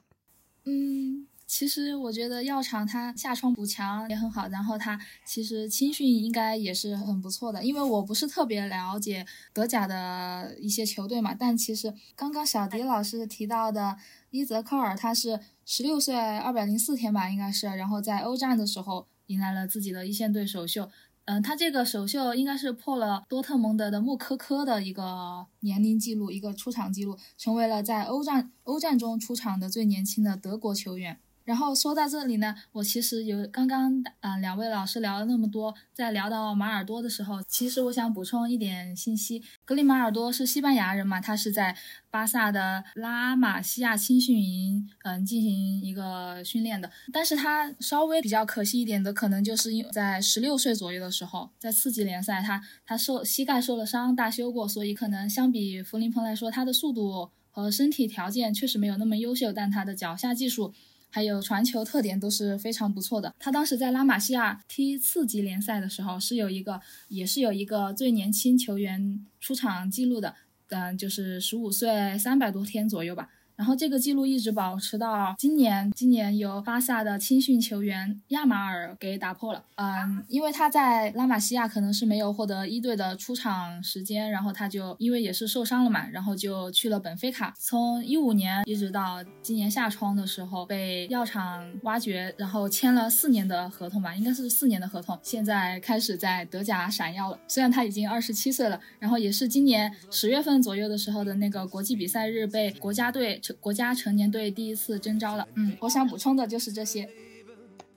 嗯。其实我觉得药厂它下窗补强也很好，然后它其实青训应该也是很不错的。因为我不是特别了解德甲的一些球队嘛，但其实刚刚小迪老师提到的伊泽科尔，他是十六岁二百零四天吧，应该是，然后在欧战的时候迎来了自己的一线队首秀。嗯，他这个首秀应该是破了多特蒙德的穆科科的一个年龄记录，一个出场记录，成为了在欧战欧战中出场的最年轻的德国球员。然后说到这里呢，我其实有刚刚嗯两位老师聊了那么多，在聊到马尔多的时候，其实我想补充一点信息。格里马尔多是西班牙人嘛，他是在巴萨的拉玛西亚青训营嗯进行一个训练的。但是他稍微比较可惜一点的，可能就是因为在十六岁左右的时候，在次级联赛他他受膝盖受了伤，大修过，所以可能相比弗林蓬来说，他的速度和身体条件确实没有那么优秀，但他的脚下技术。还有传球特点都是非常不错的。他当时在拉玛西亚踢次级联赛的时候，是有一个，也是有一个最年轻球员出场记录的，嗯，就是十五岁三百多天左右吧。然后这个记录一直保持到今年，今年由巴萨的青训球员亚马尔给打破了。嗯，因为他在拉玛西亚可能是没有获得一队的出场时间，然后他就因为也是受伤了嘛，然后就去了本菲卡。从一五年一直到今年夏窗的时候被药厂挖掘，然后签了四年的合同吧，应该是四年的合同。现在开始在德甲闪耀了，虽然他已经二十七岁了，然后也是今年十月份左右的时候的那个国际比赛日被国家队。国家成年队第一次征召了，嗯，我想补充的就是这些。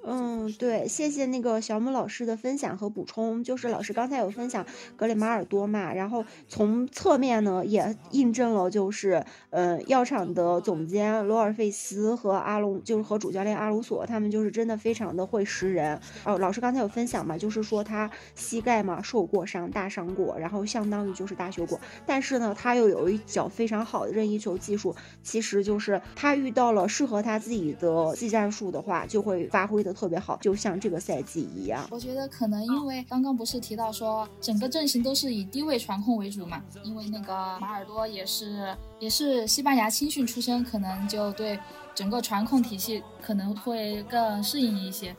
嗯，对，谢谢那个小姆老师的分享和补充。就是老师刚才有分享 格里马尔多嘛，然后从侧面呢也印证了，就是呃药厂的总监罗尔费斯和阿隆，就是和主教练阿鲁索，他们就是真的非常的会识人。哦，老师刚才有分享嘛，就是说他膝盖嘛受过伤，大伤过，然后相当于就是大修过，但是呢他又有一脚非常好的任意球技术，其实就是他遇到了适合他自己的技战术的话，就会发挥的。特别好，就像这个赛季一样。我觉得可能因为刚刚不是提到说整个阵型都是以低位传控为主嘛，因为那个马尔多也是也是西班牙青训出身，可能就对整个传控体系可能会更适应一些。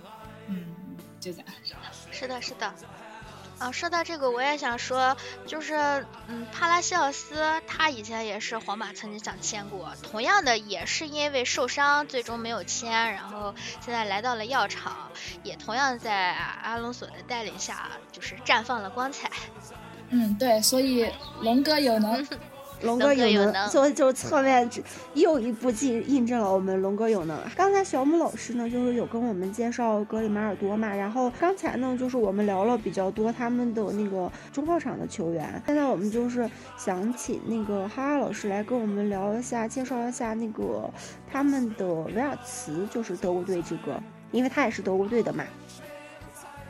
嗯，就这样。是的，是的。啊，说到这个，我也想说，就是，嗯，帕拉西奥斯他以前也是皇马曾经想签过，同样的也是因为受伤，最终没有签，然后现在来到了药厂，也同样在阿隆索的带领下，就是绽放了光彩。嗯，对，所以龙哥有能。龙哥有能，就就侧面又一步印印证了我们龙哥有能。刚才小姆老师呢，就是有跟我们介绍格里马尔多嘛，然后刚才呢，就是我们聊了比较多他们的那个中后场的球员。现在我们就是想请那个哈哈老师来跟我们聊一下，介绍一下那个他们的维尔茨，就是德国队这个，因为他也是德国队的嘛。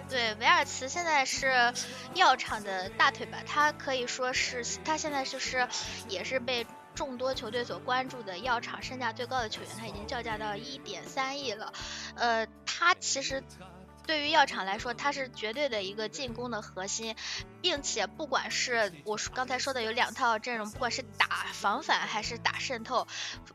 对，维尔茨现在是药厂的大腿吧？他可以说是，他现在就是也是被众多球队所关注的药厂身价最高的球员，他已经叫价到一点三亿了。呃，他其实。对于药厂来说，他是绝对的一个进攻的核心，并且不管是我刚才说的有两套阵容，不管是打防反还是打渗透，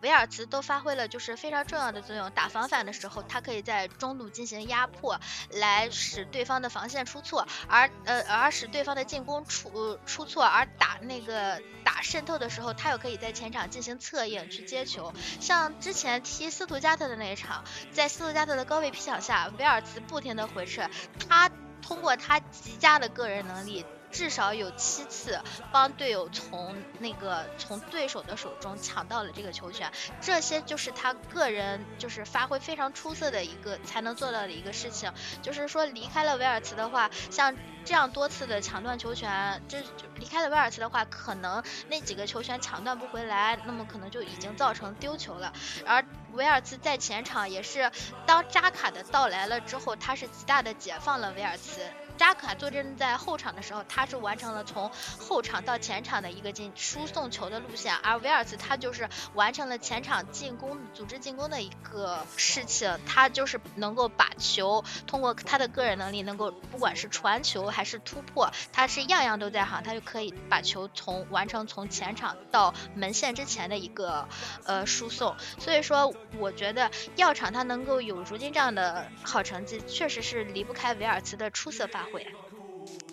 维尔茨都发挥了就是非常重要的作用。打防反的时候，他可以在中路进行压迫，来使对方的防线出错，而呃而使对方的进攻出出错，而打那个打渗透的时候，他又可以在前场进行策应去接球。像之前踢斯图加特的那一场，在斯图加特的高位劈抢下，维尔茨不停的。回事，他通过他极佳的个人能力。至少有七次帮队友从那个从对手的手中抢到了这个球权，这些就是他个人就是发挥非常出色的一个才能做到的一个事情。就是说离开了维尔茨的话，像这样多次的抢断球权，这就离开了维尔茨的话，可能那几个球权抢断不回来，那么可能就已经造成丢球了。而维尔茨在前场也是，当扎卡的到来了之后，他是极大的解放了维尔茨。扎卡坐镇在后场的时候，他是完成了从后场到前场的一个进输送球的路线，而维尔茨他就是完成了前场进攻组织进攻的一个事情，他就是能够把球通过他的个人能力，能够不管是传球还是突破，他是样样都在行，他就可以把球从完成从前场到门线之前的一个呃输送。所以说，我觉得药厂他能够有如今这样的好成绩，确实是离不开维尔茨的出色发。会，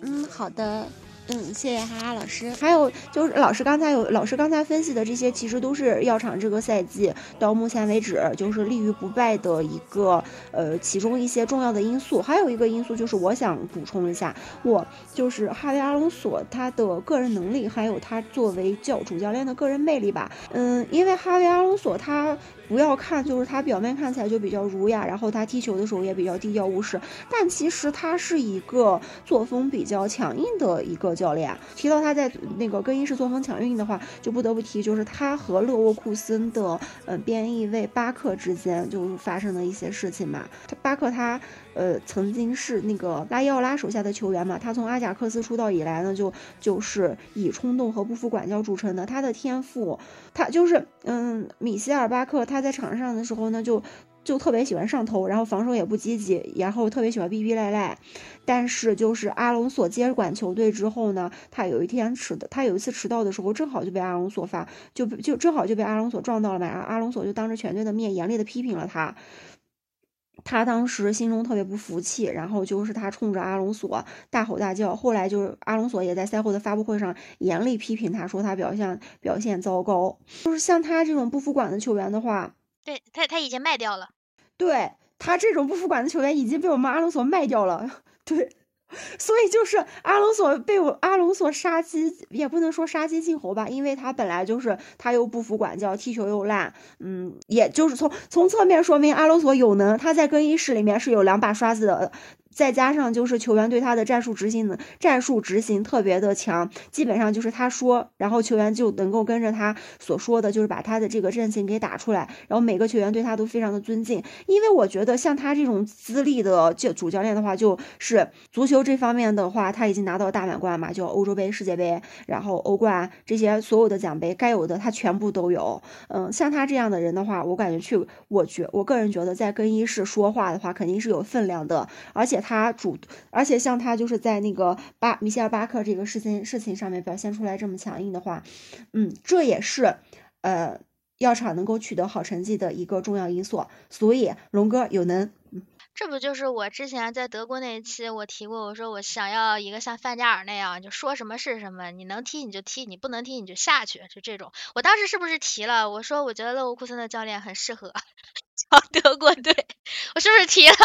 嗯，好的。嗯，谢谢哈哈老师。还有就是老师刚才有老师刚才分析的这些，其实都是药厂这个赛季到目前为止就是立于不败的一个呃其中一些重要的因素。还有一个因素就是我想补充一下，我就是哈维阿隆索他的个人能力，还有他作为教主教练的个人魅力吧。嗯，因为哈维阿隆索他不要看就是他表面看起来就比较儒雅，然后他踢球的时候也比较低调务实，但其实他是一个作风比较强硬的一个。教练提到他在那个更衣室作风强硬的话，就不得不提就是他和勒沃库森的嗯边翼卫巴克之间就发生的一些事情嘛。他巴克他呃曾经是那个拉伊奥拉手下的球员嘛，他从阿贾克斯出道以来呢，就就是以冲动和不服管教著称的。他的天赋，他就是嗯米歇尔巴克他在场上的时候呢就。就特别喜欢上头，然后防守也不积极，然后特别喜欢逼逼赖赖。但是就是阿隆索接管球队之后呢，他有一天迟的，他有一次迟到的时候，正好就被阿隆索发，就就正好就被阿隆索撞到了嘛。然后阿隆索就当着全队的面严厉的批评了他。他当时心中特别不服气，然后就是他冲着阿隆索大吼大叫。后来就是阿隆索也在赛后的发布会上严厉批评他，说他表现表现糟糕。就是像他这种不服管的球员的话。对他，他已经卖掉了。对他这种不服管的球员已经被我们阿隆索卖掉了。对，所以就是阿隆索被我阿隆索杀鸡，也不能说杀鸡儆猴吧，因为他本来就是他又不服管教，踢球又烂。嗯，也就是从从侧面说明阿隆索有能，他在更衣室里面是有两把刷子的。再加上就是球员对他的战术执行的战术执行特别的强，基本上就是他说，然后球员就能够跟着他所说的，就是把他的这个阵型给打出来。然后每个球员对他都非常的尊敬，因为我觉得像他这种资历的教主教练的话，就是足球这方面的话，他已经拿到大满贯嘛，就欧洲杯、世界杯，然后欧冠这些所有的奖杯该有的他全部都有。嗯，像他这样的人的话，我感觉去，我觉我个人觉得在更衣室说话的话，肯定是有分量的，而且。他主，而且像他就是在那个巴米歇尔巴克这个事情事情上面表现出来这么强硬的话，嗯，这也是呃药厂能够取得好成绩的一个重要因素。所以龙哥有能。这不就是我之前在德国那一期我提过，我说我想要一个像范加尔那样，就说什么是什么，你能踢你就踢，你不能踢你就下去，就这种。我当时是不是提了？我说我觉得勒沃库森的教练很适合 教德国队，我是不是提了？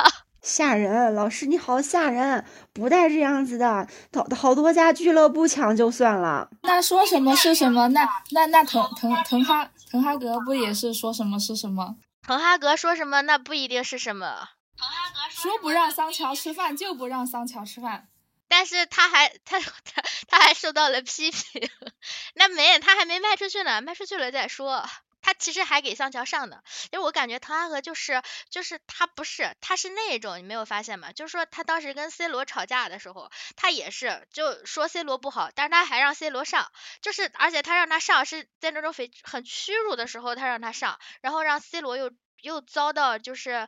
吓人，老师你好吓人，不带这样子的，好好多家俱乐部抢就算了。那说什么是什么？那那那滕滕滕哈滕哈格不也是说什么是什么？滕哈格说什么那不一定是什么。滕哈格说不让桑乔吃饭就不让桑乔吃饭，但是他还他他他还受到了批评，那没他还没卖出去呢，卖出去了再说。他其实还给桑乔上的，因为我感觉滕哈格就是就是他不是他是那种你没有发现吗？就是说他当时跟 C 罗吵架的时候，他也是就说 C 罗不好，但是他还让 C 罗上，就是而且他让他上是在那种非很屈辱的时候他让他上，然后让 C 罗又又遭到就是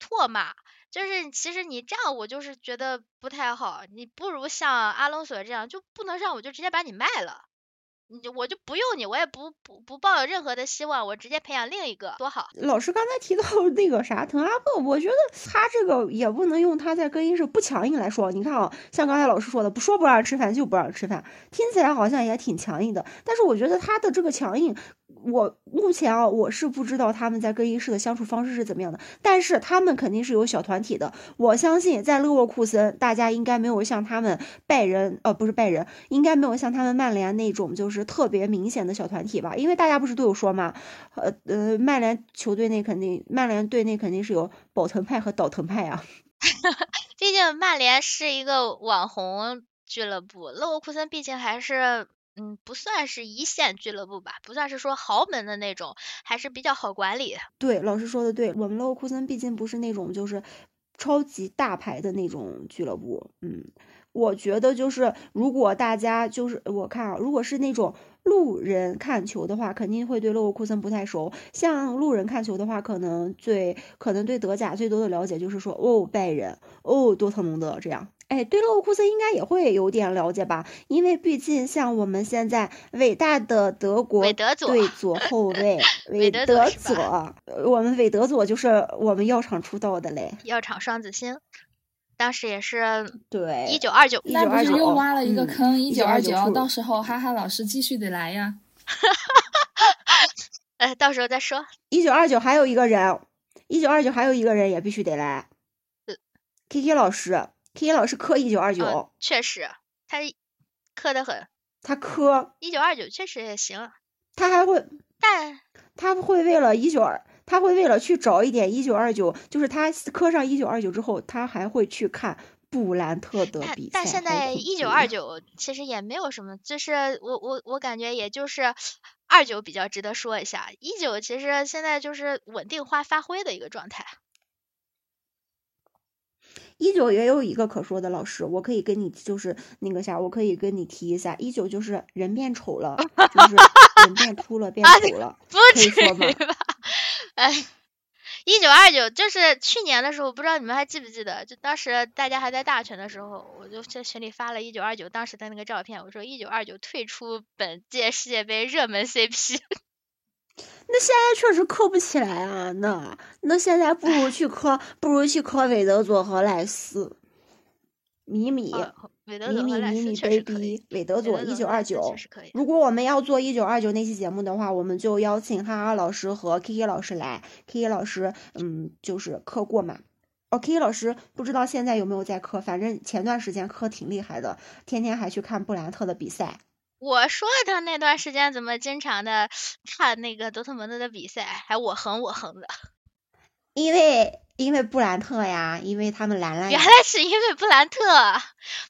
唾骂，就是其实你这样我就是觉得不太好，你不如像阿隆索这样就不能上我就直接把你卖了。你我就不用你，我也不不不抱有任何的希望，我直接培养另一个多好。老师刚才提到 那个啥滕阿赫，我觉得他这个也不能用他在更衣室不强硬来说。你看啊，像刚才老师说的，不说不让吃饭就不让吃饭，听起来好像也挺强硬的。但是我觉得他的这个强硬。我目前啊，我是不知道他们在更衣室的相处方式是怎么样的，但是他们肯定是有小团体的。我相信在勒沃库森，大家应该没有像他们拜仁，呃，不是拜仁，应该没有像他们曼联那种就是特别明显的小团体吧？因为大家不是都有说嘛，呃呃，曼联球队内肯定，曼联队内肯定是有保腾派和倒腾派啊。毕竟曼联是一个网红俱乐部，勒沃库森毕竟还是。嗯，不算是一线俱乐部吧，不算是说豪门的那种，还是比较好管理。对，老师说的对，我们勒沃库森毕竟不是那种就是超级大牌的那种俱乐部。嗯，我觉得就是如果大家就是我看啊，如果是那种路人看球的话，肯定会对勒沃库森不太熟。像路人看球的话，可能最可能对德甲最多的了解就是说哦拜仁，哦多特蒙德这样。哎，对勒沃库森应该也会有点了解吧？因为毕竟像我们现在伟大的德国队左后卫 韦德佐，我们韦德佐就是我们药厂出道的嘞，药厂双子星，当时也是对一九二九，那不是又挖了一个坑？一九二九，到时候哈哈老师继续得来呀，哈哈哈哈哈，呃，到时候再说。一九二九还有一个人，一九二九还有一个人也必须得来，K K 老师。K K 老师磕一九二九，确实，他磕的很。他磕一九二九确实也行。他还会，但他会为了一九二，他会为了去找一点一九二九，就是他磕上一九二九之后，他还会去看布兰特的比赛。但现在一九二九其实也没有什么，就是我我我感觉也就是二九比较值得说一下，一九其实现在就是稳定化发挥的一个状态。一九也有一个可说的老师，我可以跟你就是那个啥，我可以跟你提一下。一九就是人变丑了，就是人变秃了，变丑了，可以说吗？哎，一九二九就是去年的时候，不知道你们还记不记得？就当时大家还在大群的时候，我就在群里发了一九二九当时的那个照片，我说一九二九退出本届世界杯热门 CP。那现在确实磕不起来啊！那那现在不如去磕，不如去磕韦德佐和莱斯。米米，米米米米 baby，韦德佐一九二九。如果我们要做一九二九那期节目的话，我们就邀请哈哈老师和 K K 老师来。K K 老师，嗯，就是磕过嘛。哦，K K 老师不知道现在有没有在磕，反正前段时间磕挺厉害的，天天还去看布兰特的比赛。我说他那段时间怎么经常的看那个多特蒙德的比赛，还我横我横的。因为因为布兰特呀，因为他们兰兰。原来是因为布兰特，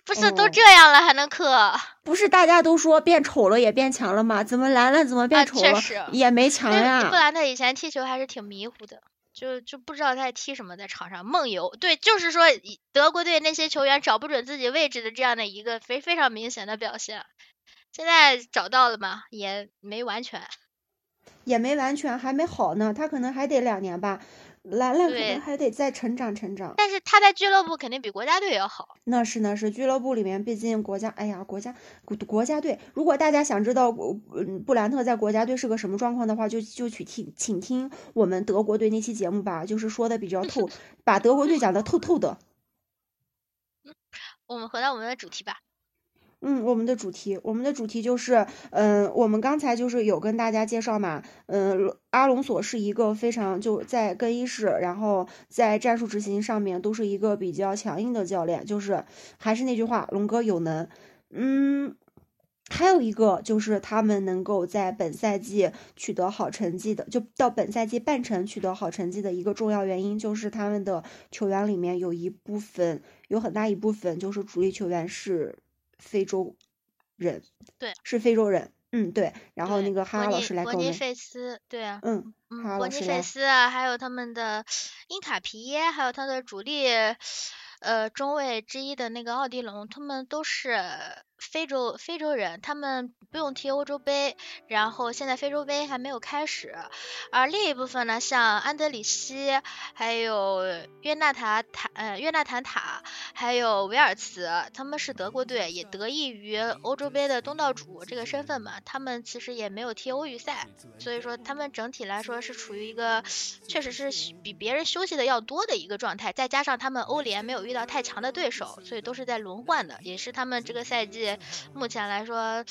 不是都这样了还能克？不是大家都说变丑了也变强了吗？怎么兰兰怎么变丑了也没强呀？布兰特以前踢球还是挺迷糊的，就就不知道他在踢什么，在场上梦游。对，就是说德国队那些球员找不准自己位置的这样的一个非非常明显的表现。现在找到了吗？也没完全，也没完全，还没好呢。他可能还得两年吧。兰兰可能还得再成长成长。但是他在俱乐部肯定比国家队要好。那是那是，俱乐部里面毕竟国家，哎呀，国家国国家队，如果大家想知道，嗯，布兰特在国家队是个什么状况的话，就就去听，请听我们德国队那期节目吧，就是说的比较 透，把德国队讲的透透的。我们回到我们的主题吧。嗯，我们的主题，我们的主题就是，嗯、我们刚才就是有跟大家介绍嘛，嗯、阿隆索是一个非常就在更衣室，然后在战术执行上面都是一个比较强硬的教练，就是还是那句话，龙哥有能，嗯。还有一个就是他们能够在本赛季取得好成绩的，就到本赛季半程取得好成绩的一个重要原因，就是他们的球员里面有一部分，有很大一部分就是主力球员是非洲人，对，是非洲人，嗯，对。然后那个哈哈老师来跟我们，伯尼费斯，对啊，嗯，嗯，哈哈伯尼费老师来，斯啊，还有他们的英卡皮耶，还有他的主力呃中卫之一的那个奥迪龙，他们都是非洲非洲人，他们不用踢欧洲杯，然后现在非洲杯还没有开始，而另一部分呢，像安德里希，还有约纳塔塔呃约纳坦塔，还有维尔茨，他们是德国队，也得益于欧洲杯的东道主这个身份嘛，他们其实也没有踢欧预赛，所以说他们整体来说是处于一个确实是比别人休息的要多的一个状态，再加上他们欧联没有遇到太强的对手，所以都是在轮换的，也是他们这个赛季目前来说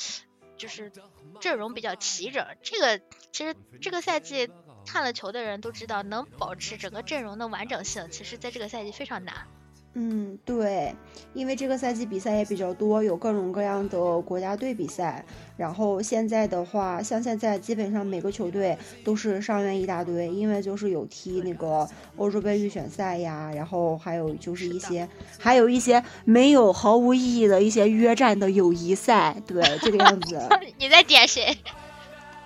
就是阵容比较齐整。这个其实这个赛季看了球的人都知道，能保持整个阵容的完整性，其实在这个赛季非常难。嗯，对，因为这个赛季比赛也比较多，有各种各样的国家队比赛。然后现在的话，像现在基本上每个球队都是伤员一大堆，因为就是有踢那个欧洲杯预选赛呀，然后还有就是一些，还有一些没有毫无意义的一些约战的友谊赛，对，这个样子。你在点谁？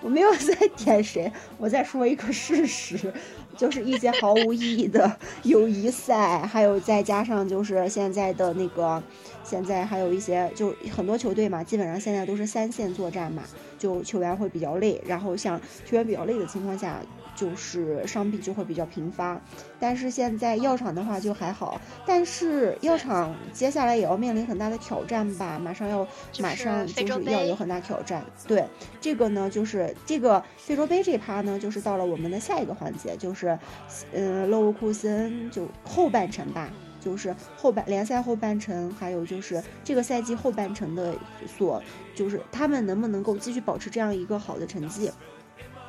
我没有在点谁，我在说一个事实，就是一些毫无意义的 友谊赛，还有再加上就是现在的那个，现在还有一些就很多球队嘛，基本上现在都是三线作战嘛，就球员会比较累，然后像球员比较累的情况下，就是伤病就会比较频发。但是现在药厂的话就还好，但是药厂接下来也要面临很大的挑战吧，马上要马上就是要有很大挑战。对，这个呢就是这个非洲杯这趴呢，就是到了我们的下一个环节，就是呃勒沃库森就后半程吧。就是后半联赛后半程，还有就是这个赛季后半程的所，就是他们能不能够继续保持这样一个好的成绩，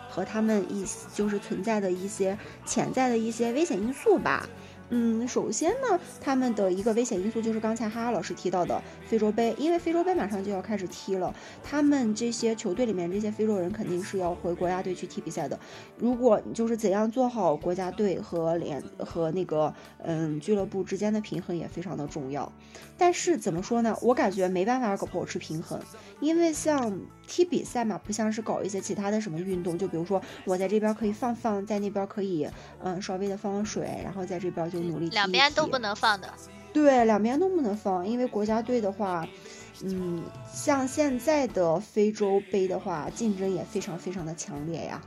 和他们一就是存在的一些潜在的一些危险因素吧。嗯，首先呢，他们的一个危险因素就是刚才哈哈老师提到的非洲杯，因为非洲杯马上就要开始踢了，他们这些球队里面这些非洲人肯定是要回国家队去踢比赛的。如果就是怎样做好国家队和联和那个嗯俱乐部之间的平衡也非常的重要。但是怎么说呢？我感觉没办法搞保持平衡，因为像踢比赛嘛，不像是搞一些其他的什么运动，就比如说我在这边可以放放，在那边可以嗯稍微的放放水，然后在这边就努力踢踢两边都不能放的。对，两边都不能放，因为国家队的话，嗯，像现在的非洲杯的话，竞争也非常非常的强烈呀。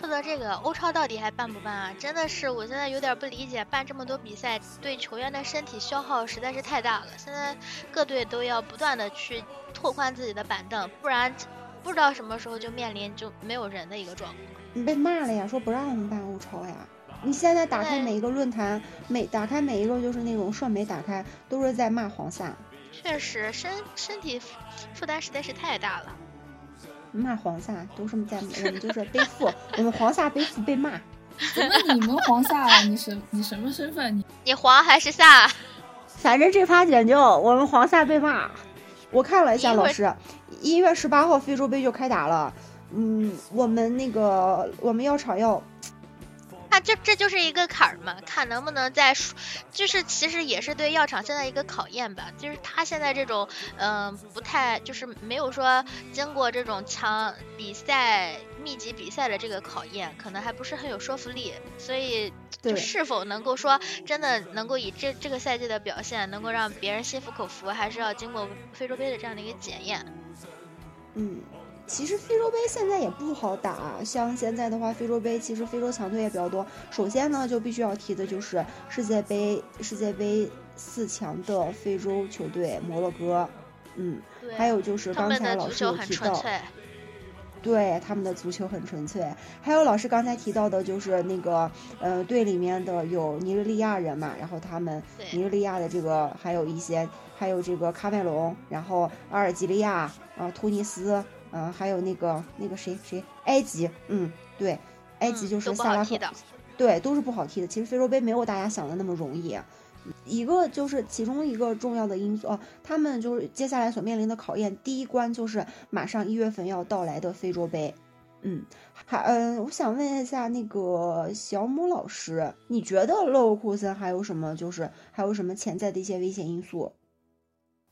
说到这个，欧超到底还办不办啊？真的是，我现在有点不理解，办这么多比赛，对球员的身体消耗实在是太大了。现在各队都要不断的去拓宽自己的板凳，不然不知道什么时候就面临就没有人的一个状况。你被骂了呀，说不让我们办欧超呀。你现在打开每一个论坛，每打开每一个就是那种社媒打开，都是在骂黄萨，确实，身身体负担实在是太大了。骂黄萨都是在我们就是背负，我们黄萨背负被骂。怎么你们黄萨了？你什你什么身份？你你黄还是萨？反正这趴简就我们黄萨被骂。我看了一下老师，一月十八号非洲杯就开打了。嗯，我们那个我们药厂要那这这就是一个坎儿嘛，看能不能再输，就是其实也是对药厂现在一个考验吧。就是他现在这种，嗯、不太就是没有说经过这种强比赛、密集比赛的这个考验，可能还不是很有说服力。所以，就是否能够说真的能够以这这个赛季的表现，能够让别人心服口服，还是要经过非洲杯的这样的一个检验。嗯，其实非洲杯现在也不好打，像现在的话，非洲杯其实非洲强队也比较多。首先呢，就必须要提的就是世界杯世界杯四强的非洲球队摩洛哥，嗯，还有就是刚才老师有提到。对他们的足球很纯粹，还有老师刚才提到的，就是那个呃队里面的有尼日利亚人嘛，然后他们尼日利亚的这个还有一些，还有这个喀麦隆，然后阿尔及利亚啊，突尼斯，嗯，还有那个那个谁谁埃及，嗯，对，埃及就是萨拉赫，对，都是不好踢的。其实非洲杯没有大家想的那么容易。一个就是其中一个重要的因素哦，他们就是接下来所面临的考验，第一关就是马上一月份要到来的非洲杯。嗯，还嗯，我想问一下那个小母老师，你觉得勒沃库森还有什么就是还有什么潜在的一些危险因素？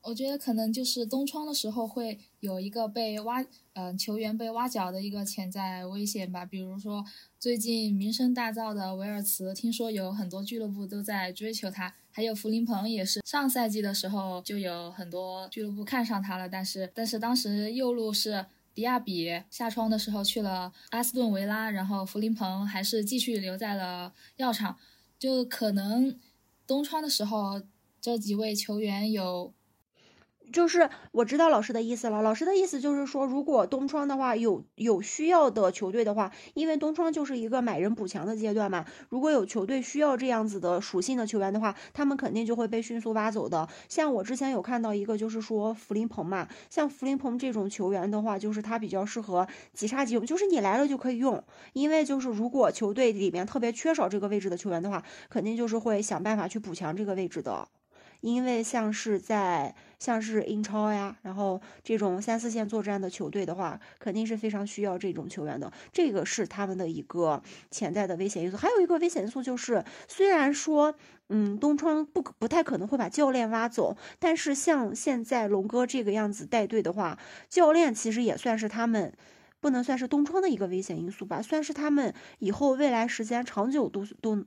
我觉得可能就是冬窗的时候会有一个被挖，嗯，球员被挖角的一个潜在危险吧。比如说最近名声大噪的维尔茨，听说有很多俱乐部都在追求他。还有弗林彭也是上赛季的时候就有很多俱乐部看上他了，但是但是当时右路是迪亚比下窗的时候去了阿斯顿维拉，然后弗林彭还是继续留在了药厂，就可能冬窗的时候这几位球员有。就是我知道老师的意思了，老师的意思就是说，如果冬窗的话有有需要的球队的话，因为冬窗就是一个买人补强的阶段嘛，如果有球队需要这样子的属性的球员的话，他们肯定就会被迅速挖走的。像我之前有看到一个，就是说弗林鹏嘛，像弗林鹏这种球员的话，就是他比较适合即插即用，就是你来了就可以用，因为就是如果球队里面特别缺少这个位置的球员的话，肯定就是会想办法去补强这个位置的。因为像是在像是英超呀，然后这种三四线作战的球队的话，肯定是非常需要这种球员的。这个是他们的一个潜在的危险因素。还有一个危险因素就是，虽然说，嗯，东窗不不太可能会把教练挖走，但是像现在龙哥这个样子带队的话，教练其实也算是他们不能算是东窗的一个危险因素吧，算是他们以后未来时间长久都都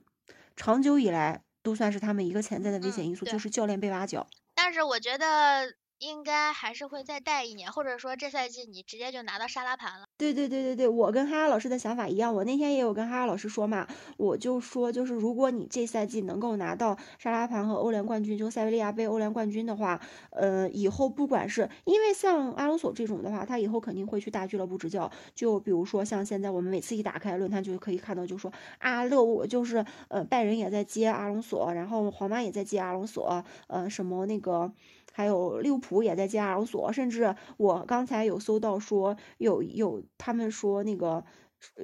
长久以来。都算是他们一个潜在的危险因素，就是教练被挖角。但是我觉得。应该还是会再带一年，或者说这赛季你直接就拿到沙拉盘了。对对对对对，我跟哈哈老师的想法一样。我那天也有跟哈哈老师说嘛，我就说就是如果你这赛季能够拿到沙拉盘和欧联冠军，就塞维利亚杯欧联冠军的话，呃，以后不管是因为像阿隆索这种的话，他以后肯定会去大俱乐部执教。就比如说像现在我们每次一打开论坛就可以看到，就说啊，勒沃就是呃拜仁也在接阿隆索，然后皇马也在接阿隆索，呃什么那个。还有利物浦也在接阿隆索，甚至我刚才有搜到说有有他们说那个，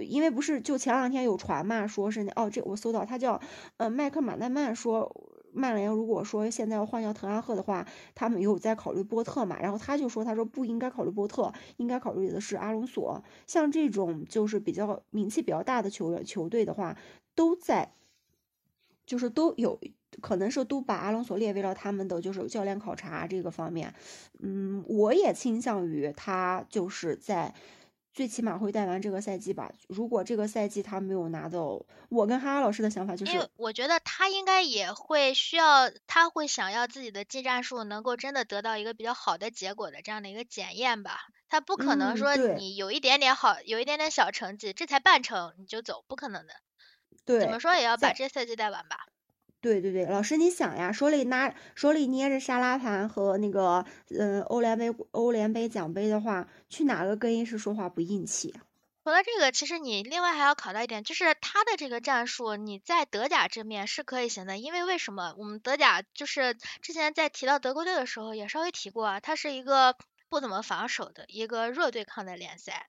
因为不是就前两天有传嘛，说是哦这我搜到他叫呃麦克马奈曼说曼联如果说现在要换掉滕哈赫的话，他们有在考虑波特嘛，然后他就说他说不应该考虑波特，应该考虑的是阿隆索，像这种就是比较名气比较大的球员球队的话，都在就是都有。可能是都把阿隆索列为了他们的就是教练考察这个方面，嗯，我也倾向于他就是在最起码会带完这个赛季吧。如果这个赛季他没有拿到，我跟哈哈老师的想法就是，我觉得他应该也会需要，他会想要自己的技战术能够真的得到一个比较好的结果的这样的一个检验吧。他不可能说你有一点点好，有一点点小成绩，这才半程你就走，不可能的。对，怎么说也要把这赛季带完吧。对对对，老师你想呀，手里拿手里捏着沙拉盘和那个嗯欧联杯欧联杯奖杯的话，去哪个更衣室说话不硬气？除了这个，其实你另外还要考到一点，就是他的这个战术，你在德甲这面是可以行的，因为为什么？我们德甲就是之前在提到德国队的时候也稍微提过啊，它是一个不怎么防守的一个弱对抗的联赛。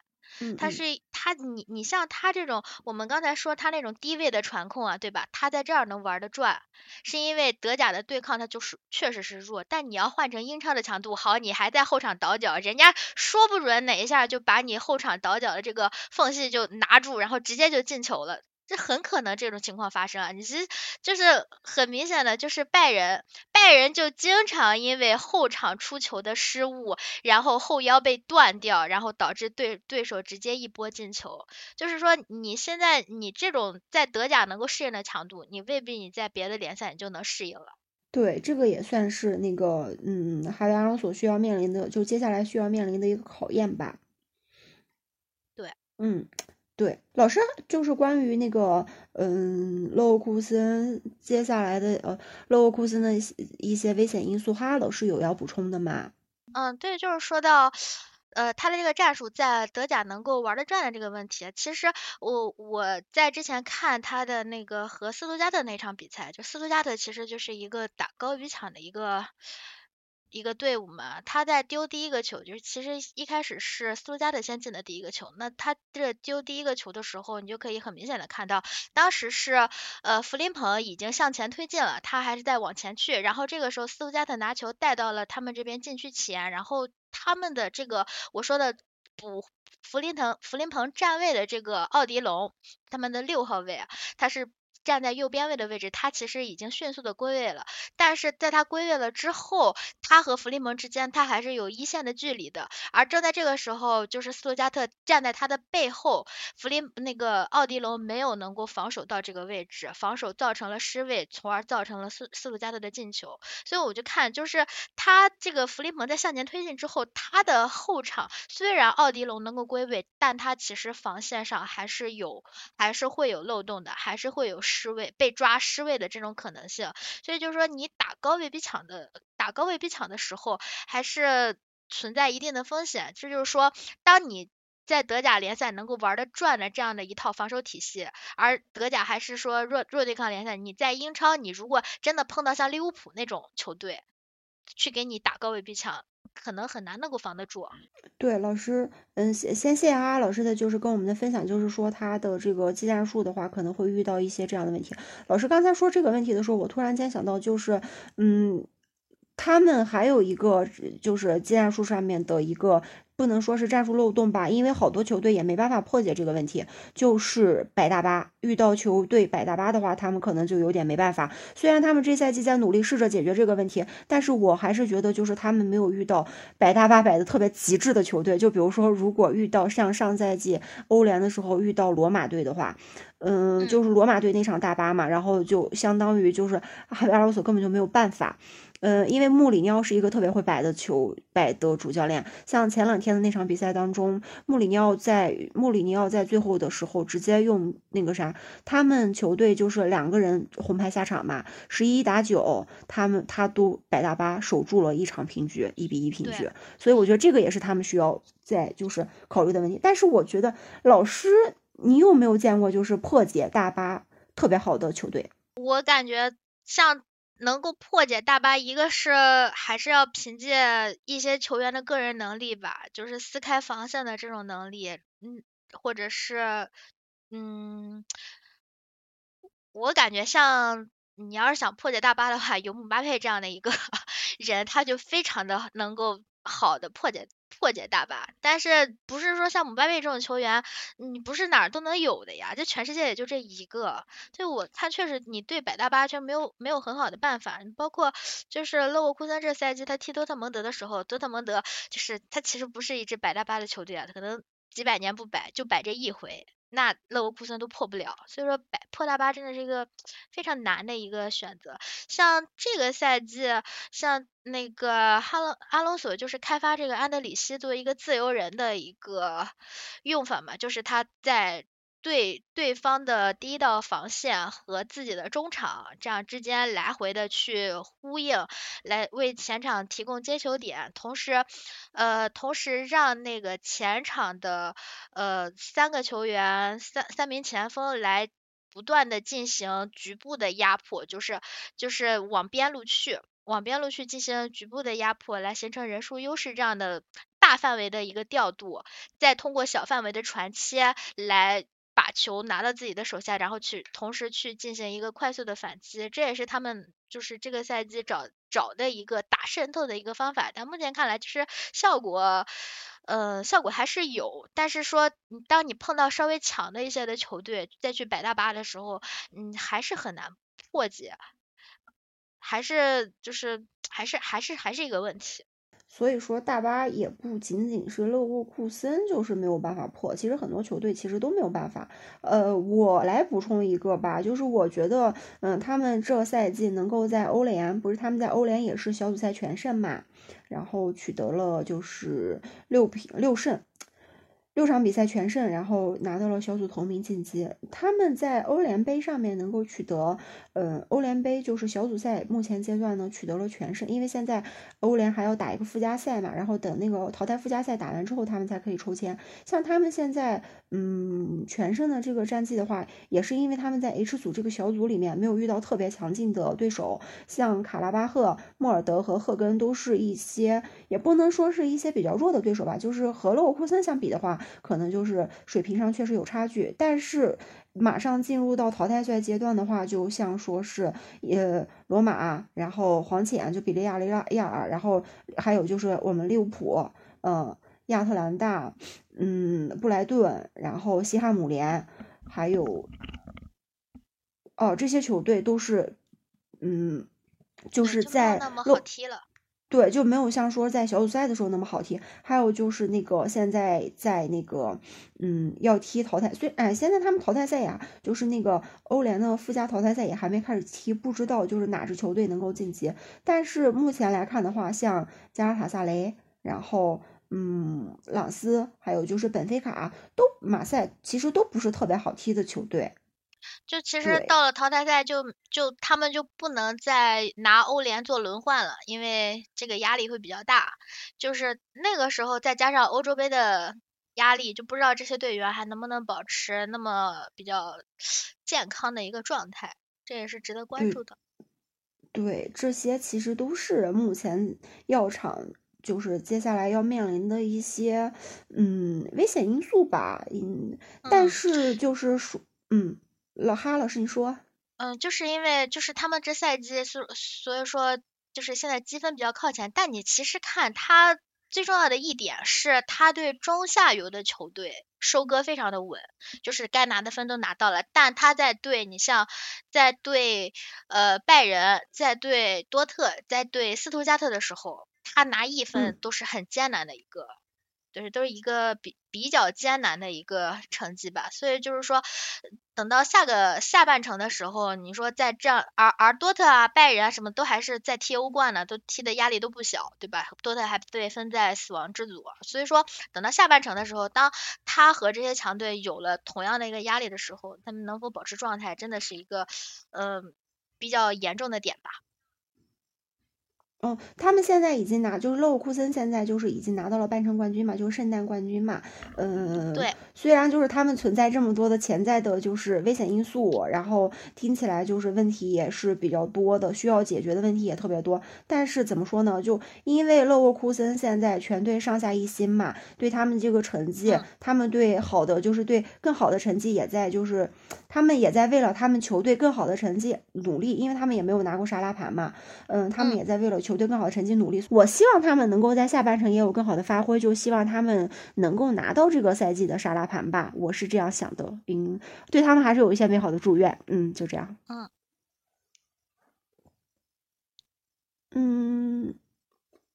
他是他你你像他这种，我们刚才说他那种低位的传控啊，对吧？他在这儿能玩得转，是因为德甲的对抗他就是确实是弱。但你要换成英超的强度，好，你还在后场倒脚，人家说不准哪一下就把你后场倒脚的这个缝隙就拿住，然后直接就进球了。这很可能这种情况发生啊！你是就是很明显的，就是拜仁，拜仁就经常因为后场出球的失误，然后后腰被断掉，然后导致对对手直接一波进球。就是说，你现在你这种在德甲能够适应的强度，你未必你在别的联赛你就能适应了。对，这个也算是那个嗯，哈维阿隆索需要面临的，就接下来需要面临的一个考验吧。对嗯，对，老师就是关于那个，嗯，勒沃库森接下来的呃，勒沃库森的一些危险因素，哈老师有要补充的吗？嗯，对，就是说到。呃，他的这个战术在德甲能够玩得转的这个问题，其实我我在之前看他的那个和斯图加特那场比赛，就斯图加特其实就是一个打高比抢的一个一个队伍嘛。他在丢第一个球，就是其实一开始是斯图加特先进的第一个球，那他这丢第一个球的时候，你就可以很明显的看到，当时是呃弗林彭已经向前推进了，他还是在往前去，然后这个时候斯图加特拿球带到了他们这边禁区前，然后。他们的这个我说的补弗林腾弗林彭站位的这个奥迪龙，他们的六号位啊，他是。站在右边位的位置，他其实已经迅速的归位了。但是在他归位了之后，他和弗利蒙之间他还是有一线的距离的。而正在这个时候，就是斯图加特站在他的背后，弗利那个奥迪龙没有能够防守到这个位置，防守造成了失位，从而造成了斯斯图加特的进球。所以我就看，就是他这个弗利蒙在向前推进之后，他的后场虽然奥迪龙能够归位，但他其实防线上还是有，还是会有漏洞的，还是会有。失位被抓失位的这种可能性，所以就是说你打高位逼抢的打高位逼抢的时候，还是存在一定的风险。这就是说，当你在德甲联赛能够玩的转的这样的一套防守体系，而德甲还是说弱弱对抗联赛，你在英超你如果真的碰到像利物浦那种球队，去给你打高位逼抢。可能很难能够防得住。对，老师，嗯，先先谢谢阿，老师的就是跟我们的分享，就是说他的这个技战术的话，可能会遇到一些这样的问题。老师刚才说这个问题的时候，我突然间想到，就是，嗯，他们还有一个就是技战术上面的一个。不能说是战术漏洞吧，因为好多球队也没办法破解这个问题。就是摆大巴遇到球队摆大巴的话，他们可能就有点没办法。虽然他们这赛季在努力试着解决这个问题，但是我还是觉得就是他们没有遇到摆大巴摆的特别极致的球队。就比如说，如果遇到像上赛季欧联的时候遇到罗马队的话，嗯，就是罗马队那场大巴嘛，然后就相当于就是 阿尔罗索根本就没有办法。嗯，因为穆里尼奥是一个特别会摆的球摆的主教练，像前两天的那场比赛当中，穆里尼奥在穆里尼奥在最后的时候直接用那个啥，他们球队就是两个人红牌下场嘛，十一打九，他们他都摆大巴守住了一场平局，一比一平局，所以我觉得这个也是他们需要在就是考虑的问题。但是我觉得老师，你有没有见过就是破解大巴特别好的球队？我感觉像。能够破解大巴，一个是还是要凭借一些球员的个人能力吧，就是撕开防线的这种能力，嗯，或者是，嗯，我感觉像你要是想破解大巴的话，有姆巴佩这样的一个 人，他就非常的能够好的破解。破解大巴，但是不是说像姆巴佩这种球员，你不是哪儿都能有的呀？这全世界也就这一个。就我看，确实你对摆大巴却没有没有很好的办法。包括就是勒沃库森这赛季他踢多特蒙德的时候，多特蒙德就是他其实不是一支摆大巴的球队啊，他可能几百年不摆就摆这一回。那勒沃库森都破不了，所以说百破大巴真的是一个非常难的一个选择。像这个赛季，像那个哈隆阿隆索就是开发这个安德里希作为一个自由人的一个用法嘛，就是他在。对对方的第一道防线和自己的中场这样之间来回的去呼应，来为前场提供接球点，同时呃同时让那个前场的呃三个球员三三名前锋来不断的进行局部的压迫，就是就是往边路去往边路去进行局部的压迫，来形成人数优势这样的大范围的一个调度，再通过小范围的传切来。把球拿到自己的手下，然后去同时去进行一个快速的反击，这也是他们就是这个赛季找找的一个打渗透的一个方法。但目前看来，其实效果，呃，效果还是有。但是说，当你碰到稍微强的一些的球队，再去摆大巴的时候，嗯，还是很难破解，还是就是还是还是还是一个问题。所以说，大巴也不仅仅是勒沃库森就是没有办法破，其实很多球队其实都没有办法。呃，我来补充一个吧，就是我觉得，嗯，他们这赛季能够在欧联，不是他们在欧联也是小组赛全胜嘛，然后取得了就是六平六胜。六场比赛全胜，然后拿到了小组头名晋级。他们在欧联杯上面能够取得，呃，欧联杯就是小组赛目前阶段呢取得了全胜，因为现在欧联还要打一个附加赛嘛，然后等那个淘汰附加赛打完之后，他们才可以抽签。像他们现在，嗯，全胜的这个战绩的话，也是因为他们在 H 组这个小组里面没有遇到特别强劲的对手，像卡拉巴赫、莫尔德和赫根都是一些，也不能说是一些比较弱的对手吧，就是和勒沃库森相比的话。可能就是水平上确实有差距，但是马上进入到淘汰赛阶段的话，就像说是呃罗马，然后黄潜就比利亚雷亚尔，然后还有就是我们利物浦，嗯，亚特兰大，嗯，布莱顿，然后西汉姆联，还有哦这些球队都是，嗯，就是在那么好踢了。对，就没有像说在小组赛的时候那么好踢。还有就是那个现在在那个，嗯，要踢淘汰，所以哎，现在他们淘汰赛呀，就是那个欧联的附加淘汰赛也还没开始踢，不知道就是哪支球队能够晋级。但是目前来看的话，像加拉塔萨雷，然后嗯，朗斯，还有就是本菲卡，都马赛其实都不是特别好踢的球队。就其实到了淘汰赛，就就他们就不能再拿欧联做轮换了，因为这个压力会比较大。就是那个时候再加上欧洲杯的压力，就不知道这些队员还能不能保持那么比较健康的一个状态，这也是值得关注的。对，这些其实都是目前药厂就是接下来要面临的一些嗯危险因素吧。嗯，但是就是说嗯。老哈老师，你说，嗯，就是因为就是他们这赛季，所所以说就是现在积分比较靠前，但你其实看他最重要的一点是，他对中下游的球队收割非常的稳，就是该拿的分都拿到了，但他在对你像在对呃拜仁，在对多特，在对斯图加特的时候，他拿一分都是很艰难的一个。就是都是一个比比较艰难的一个成绩吧，所以就是说，等到下个下半程的时候，你说在这样，而而多特啊、拜仁啊什么都还是在踢欧冠呢，都踢的压力都不小，对吧？多特还被分在死亡之组，所以说等到下半程的时候，当他和这些强队有了同样的一个压力的时候，他们能否保持状态，真的是一个嗯比较严重的点吧。哦，他们现在已经拿，就是勒沃库森现在就是已经拿到了半程冠军嘛，就是圣诞冠军嘛。嗯，对。虽然就是他们存在这么多的潜在的，就是危险因素，然后听起来就是问题也是比较多的，需要解决的问题也特别多。但是怎么说呢？就因为勒沃库森现在全队上下一心嘛，对他们这个成绩，他们对好的就是对更好的成绩也在，就是他们也在为了他们球队更好的成绩努力，因为他们也没有拿过沙拉盘嘛。嗯，他们也在为了。球队更好的成绩努力，我希望他们能够在下半程也有更好的发挥，就希望他们能够拿到这个赛季的沙拉盘吧，我是这样想的。嗯，对他们还是有一些美好的祝愿。嗯，就这样。嗯。嗯，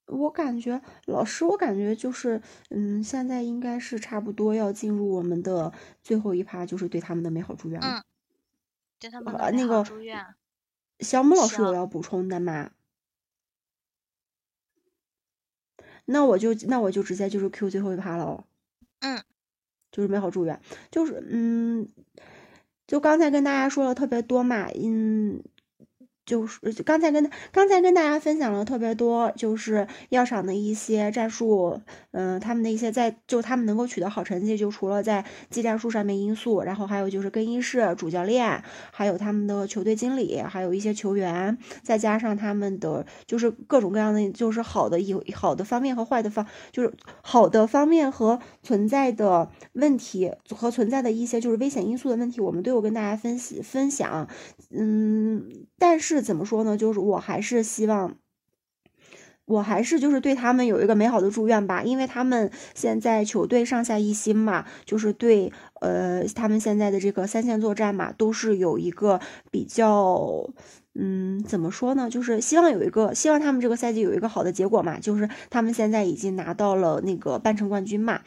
我感觉老师，我感觉就是，嗯，现在应该是差不多要进入我们的最后一趴，就是对他们的美好祝愿了。嗯。对他们的美好祝愿。小木老师有要补充的吗？那我就那我就直接就是 Q 最后一趴了哦，嗯，就是美好祝愿，就是嗯，就刚才跟大家说了特别多嘛，嗯。就是刚才跟刚才跟大家分享了特别多，就是药厂的一些战术，嗯，他们的一些在就他们能够取得好成绩，就除了在技战术上面因素，然后还有就是更衣室主教练，还有他们的球队经理，还有一些球员，再加上他们的就是各种各样的就是好的有好的方面和坏的方，就是好的方面和存在的问题和存在的一些就是危险因素的问题，我们都有跟大家分析分享，嗯，但是。是怎么说呢？就是我还是希望，我还是就是对他们有一个美好的祝愿吧，因为他们现在球队上下一心嘛，就是对呃他们现在的这个三线作战嘛，都是有一个比较嗯怎么说呢？就是希望有一个希望他们这个赛季有一个好的结果嘛，就是他们现在已经拿到了那个半程冠军嘛。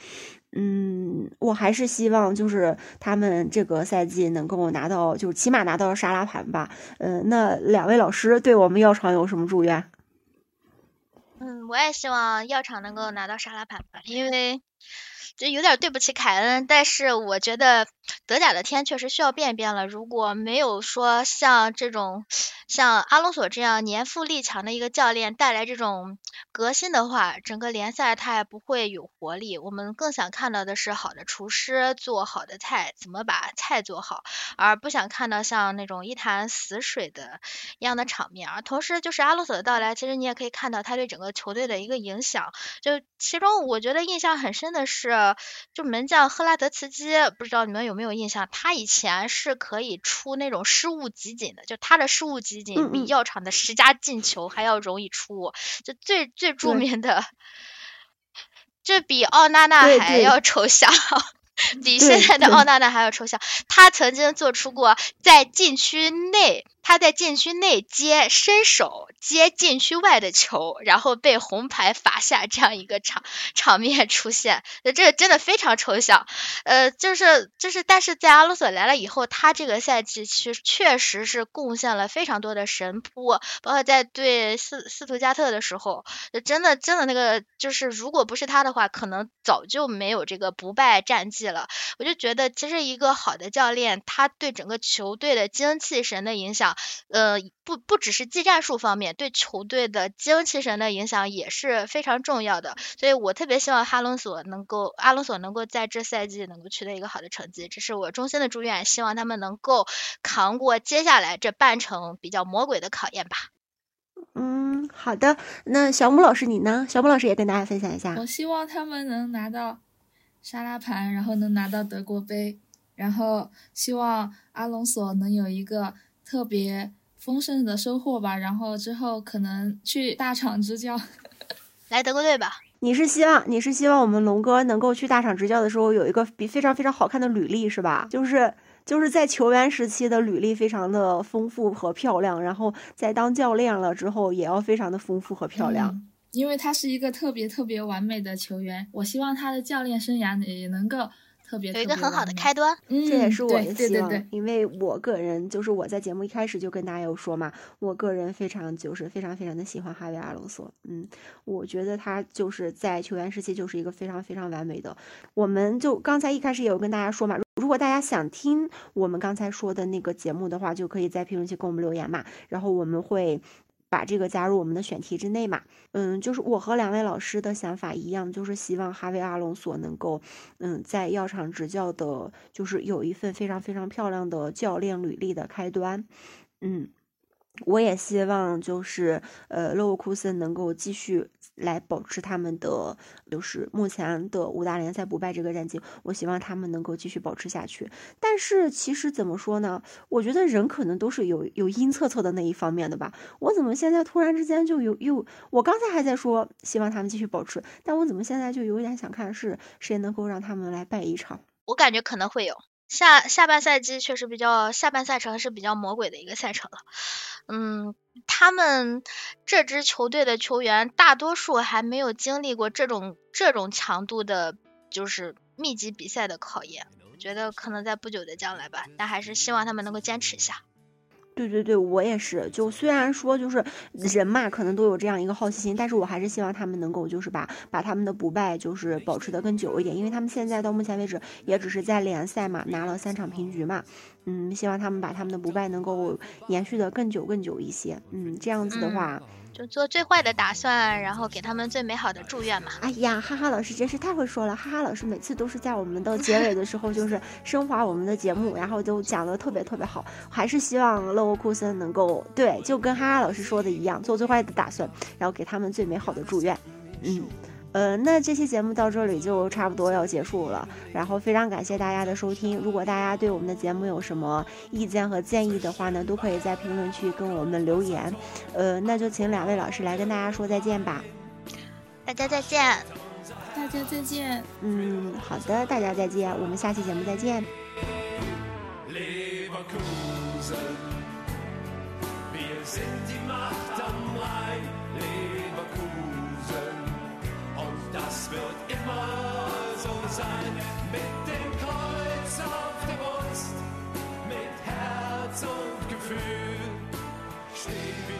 嗯，我还是希望就是他们这个赛季能够拿到，就是起码拿到沙拉盘吧。嗯，那两位老师对我们药厂有什么祝愿？嗯，我也希望药厂能够拿到沙拉盘吧，因为这有点对不起凯恩。但是我觉得德甲的天确实需要变一变了。如果没有说像这种像阿隆索这样年富力强的一个教练带来这种革新的话，整个联赛它也不会有活力。我们更想看到的是好的厨师做好的菜，怎么把菜做好，而不想看到像那种一潭死水的一样的场面。而同时，就是阿隆索的到来，其实你也可以看到他对整个球队的一个影响。就其中，我觉得印象很深的是，就门将赫拉德茨基，不知道你们有没有印象？他以前是可以出那种失误集锦的，就他的失误集锦比药厂的十佳进球还要容易出。就最最著名的，这比奥纳纳还要抽象。比现在的奥纳纳还要抽象。他曾经做出过在禁区内，他在禁区内接伸手接禁区外的球，然后被红牌罚下这样一个场场面出现。这真的非常抽象。呃，就是就是，但是在阿隆索来了以后，他这个赛季其确实是贡献了非常多的神扑，包括在对斯斯图加特的时候，真的真的那个就是，如果不是他的话，可能早就没有这个不败战绩。了，我就觉得其实一个好的教练，他对整个球队的精气神的影响，呃，不不只是技战术方面，对球队的精气神的影响也是非常重要的。所以我特别希望哈隆索能够，阿隆索能够在这赛季能够取得一个好的成绩，这是我衷心的祝愿，希望他们能够扛过接下来这半程比较魔鬼的考验吧。嗯，好的，那小姆老师你呢？小姆老师也跟大家分享一下。我希望他们能拿到。沙拉盘，然后能拿到德国杯，然后希望阿隆索能有一个特别丰盛的收获吧。然后之后可能去大厂执教，来德国队吧。你是希望你是希望我们龙哥能够去大厂执教的时候有一个比非常非常好看的履历是吧？就是就是在球员时期的履历非常的丰富和漂亮，然后在当教练了之后也要非常的丰富和漂亮。因为他是一个特别特别完美的球员，我希望他的教练生涯也能够特别有一个很好的开端。嗯，这也是我的希望。因为我个人就是我在节目一开始就跟大家有说嘛，我个人非常就是非常非常的喜欢哈维阿隆索。嗯，我觉得他就是在球员时期就是一个非常非常完美的。我们就刚才一开始也有跟大家说嘛，如果大家想听我们刚才说的那个节目的话，就可以在评论区给我们留言嘛，然后我们会。把这个加入我们的选题之内嘛，嗯，就是我和两位老师的想法一样，就是希望哈维阿隆索能够，嗯，在药厂执教的，就是有一份非常非常漂亮的教练履历的开端，嗯。我也希望就是呃，勒沃库森能够继续来保持他们的就是目前的五大联赛不败这个战绩。我希望他们能够继续保持下去。但是其实怎么说呢？我觉得人可能都是有有阴恻恻的那一方面的吧。我怎么现在突然之间就有又？我刚才还在说希望他们继续保持，但我怎么现在就有点想看是谁能够让他们来败一场？我感觉可能会有。下下半赛季确实比较，下半赛程是比较魔鬼的一个赛程了。嗯，他们这支球队的球员大多数还没有经历过这种这种强度的，就是密集比赛的考验。我觉得可能在不久的将来吧，但还是希望他们能够坚持一下。对对对，我也是。就虽然说就是人嘛，可能都有这样一个好奇心，但是我还是希望他们能够就是把把他们的不败就是保持的更久一点，因为他们现在到目前为止也只是在联赛嘛拿了三场平局嘛。嗯，希望他们把他们的不败能够延续的更久更久一些。嗯，这样子的话。就做最坏的打算，然后给他们最美好的祝愿嘛。哎呀，哈哈老师真是太会说了，哈哈老师每次都是在我们的结尾的时候，就是升华我们的节目，然后就讲的特别特别好。还是希望勒沃库森能够对，就跟哈哈老师说的一样，做最坏的打算，然后给他们最美好的祝愿。嗯。呃，那这期节目到这里就差不多要结束了，然后非常感谢大家的收听。如果大家对我们的节目有什么意见和建议的话呢，都可以在评论区跟我们留言。呃，那就请两位老师来跟大家说再见吧。大家再见，大家再见。嗯，好的，大家再见，我们下期节目再见。Das wird immer so sein. Mit dem Kreuz auf der Brust, mit Herz und Gefühl, stehen wir.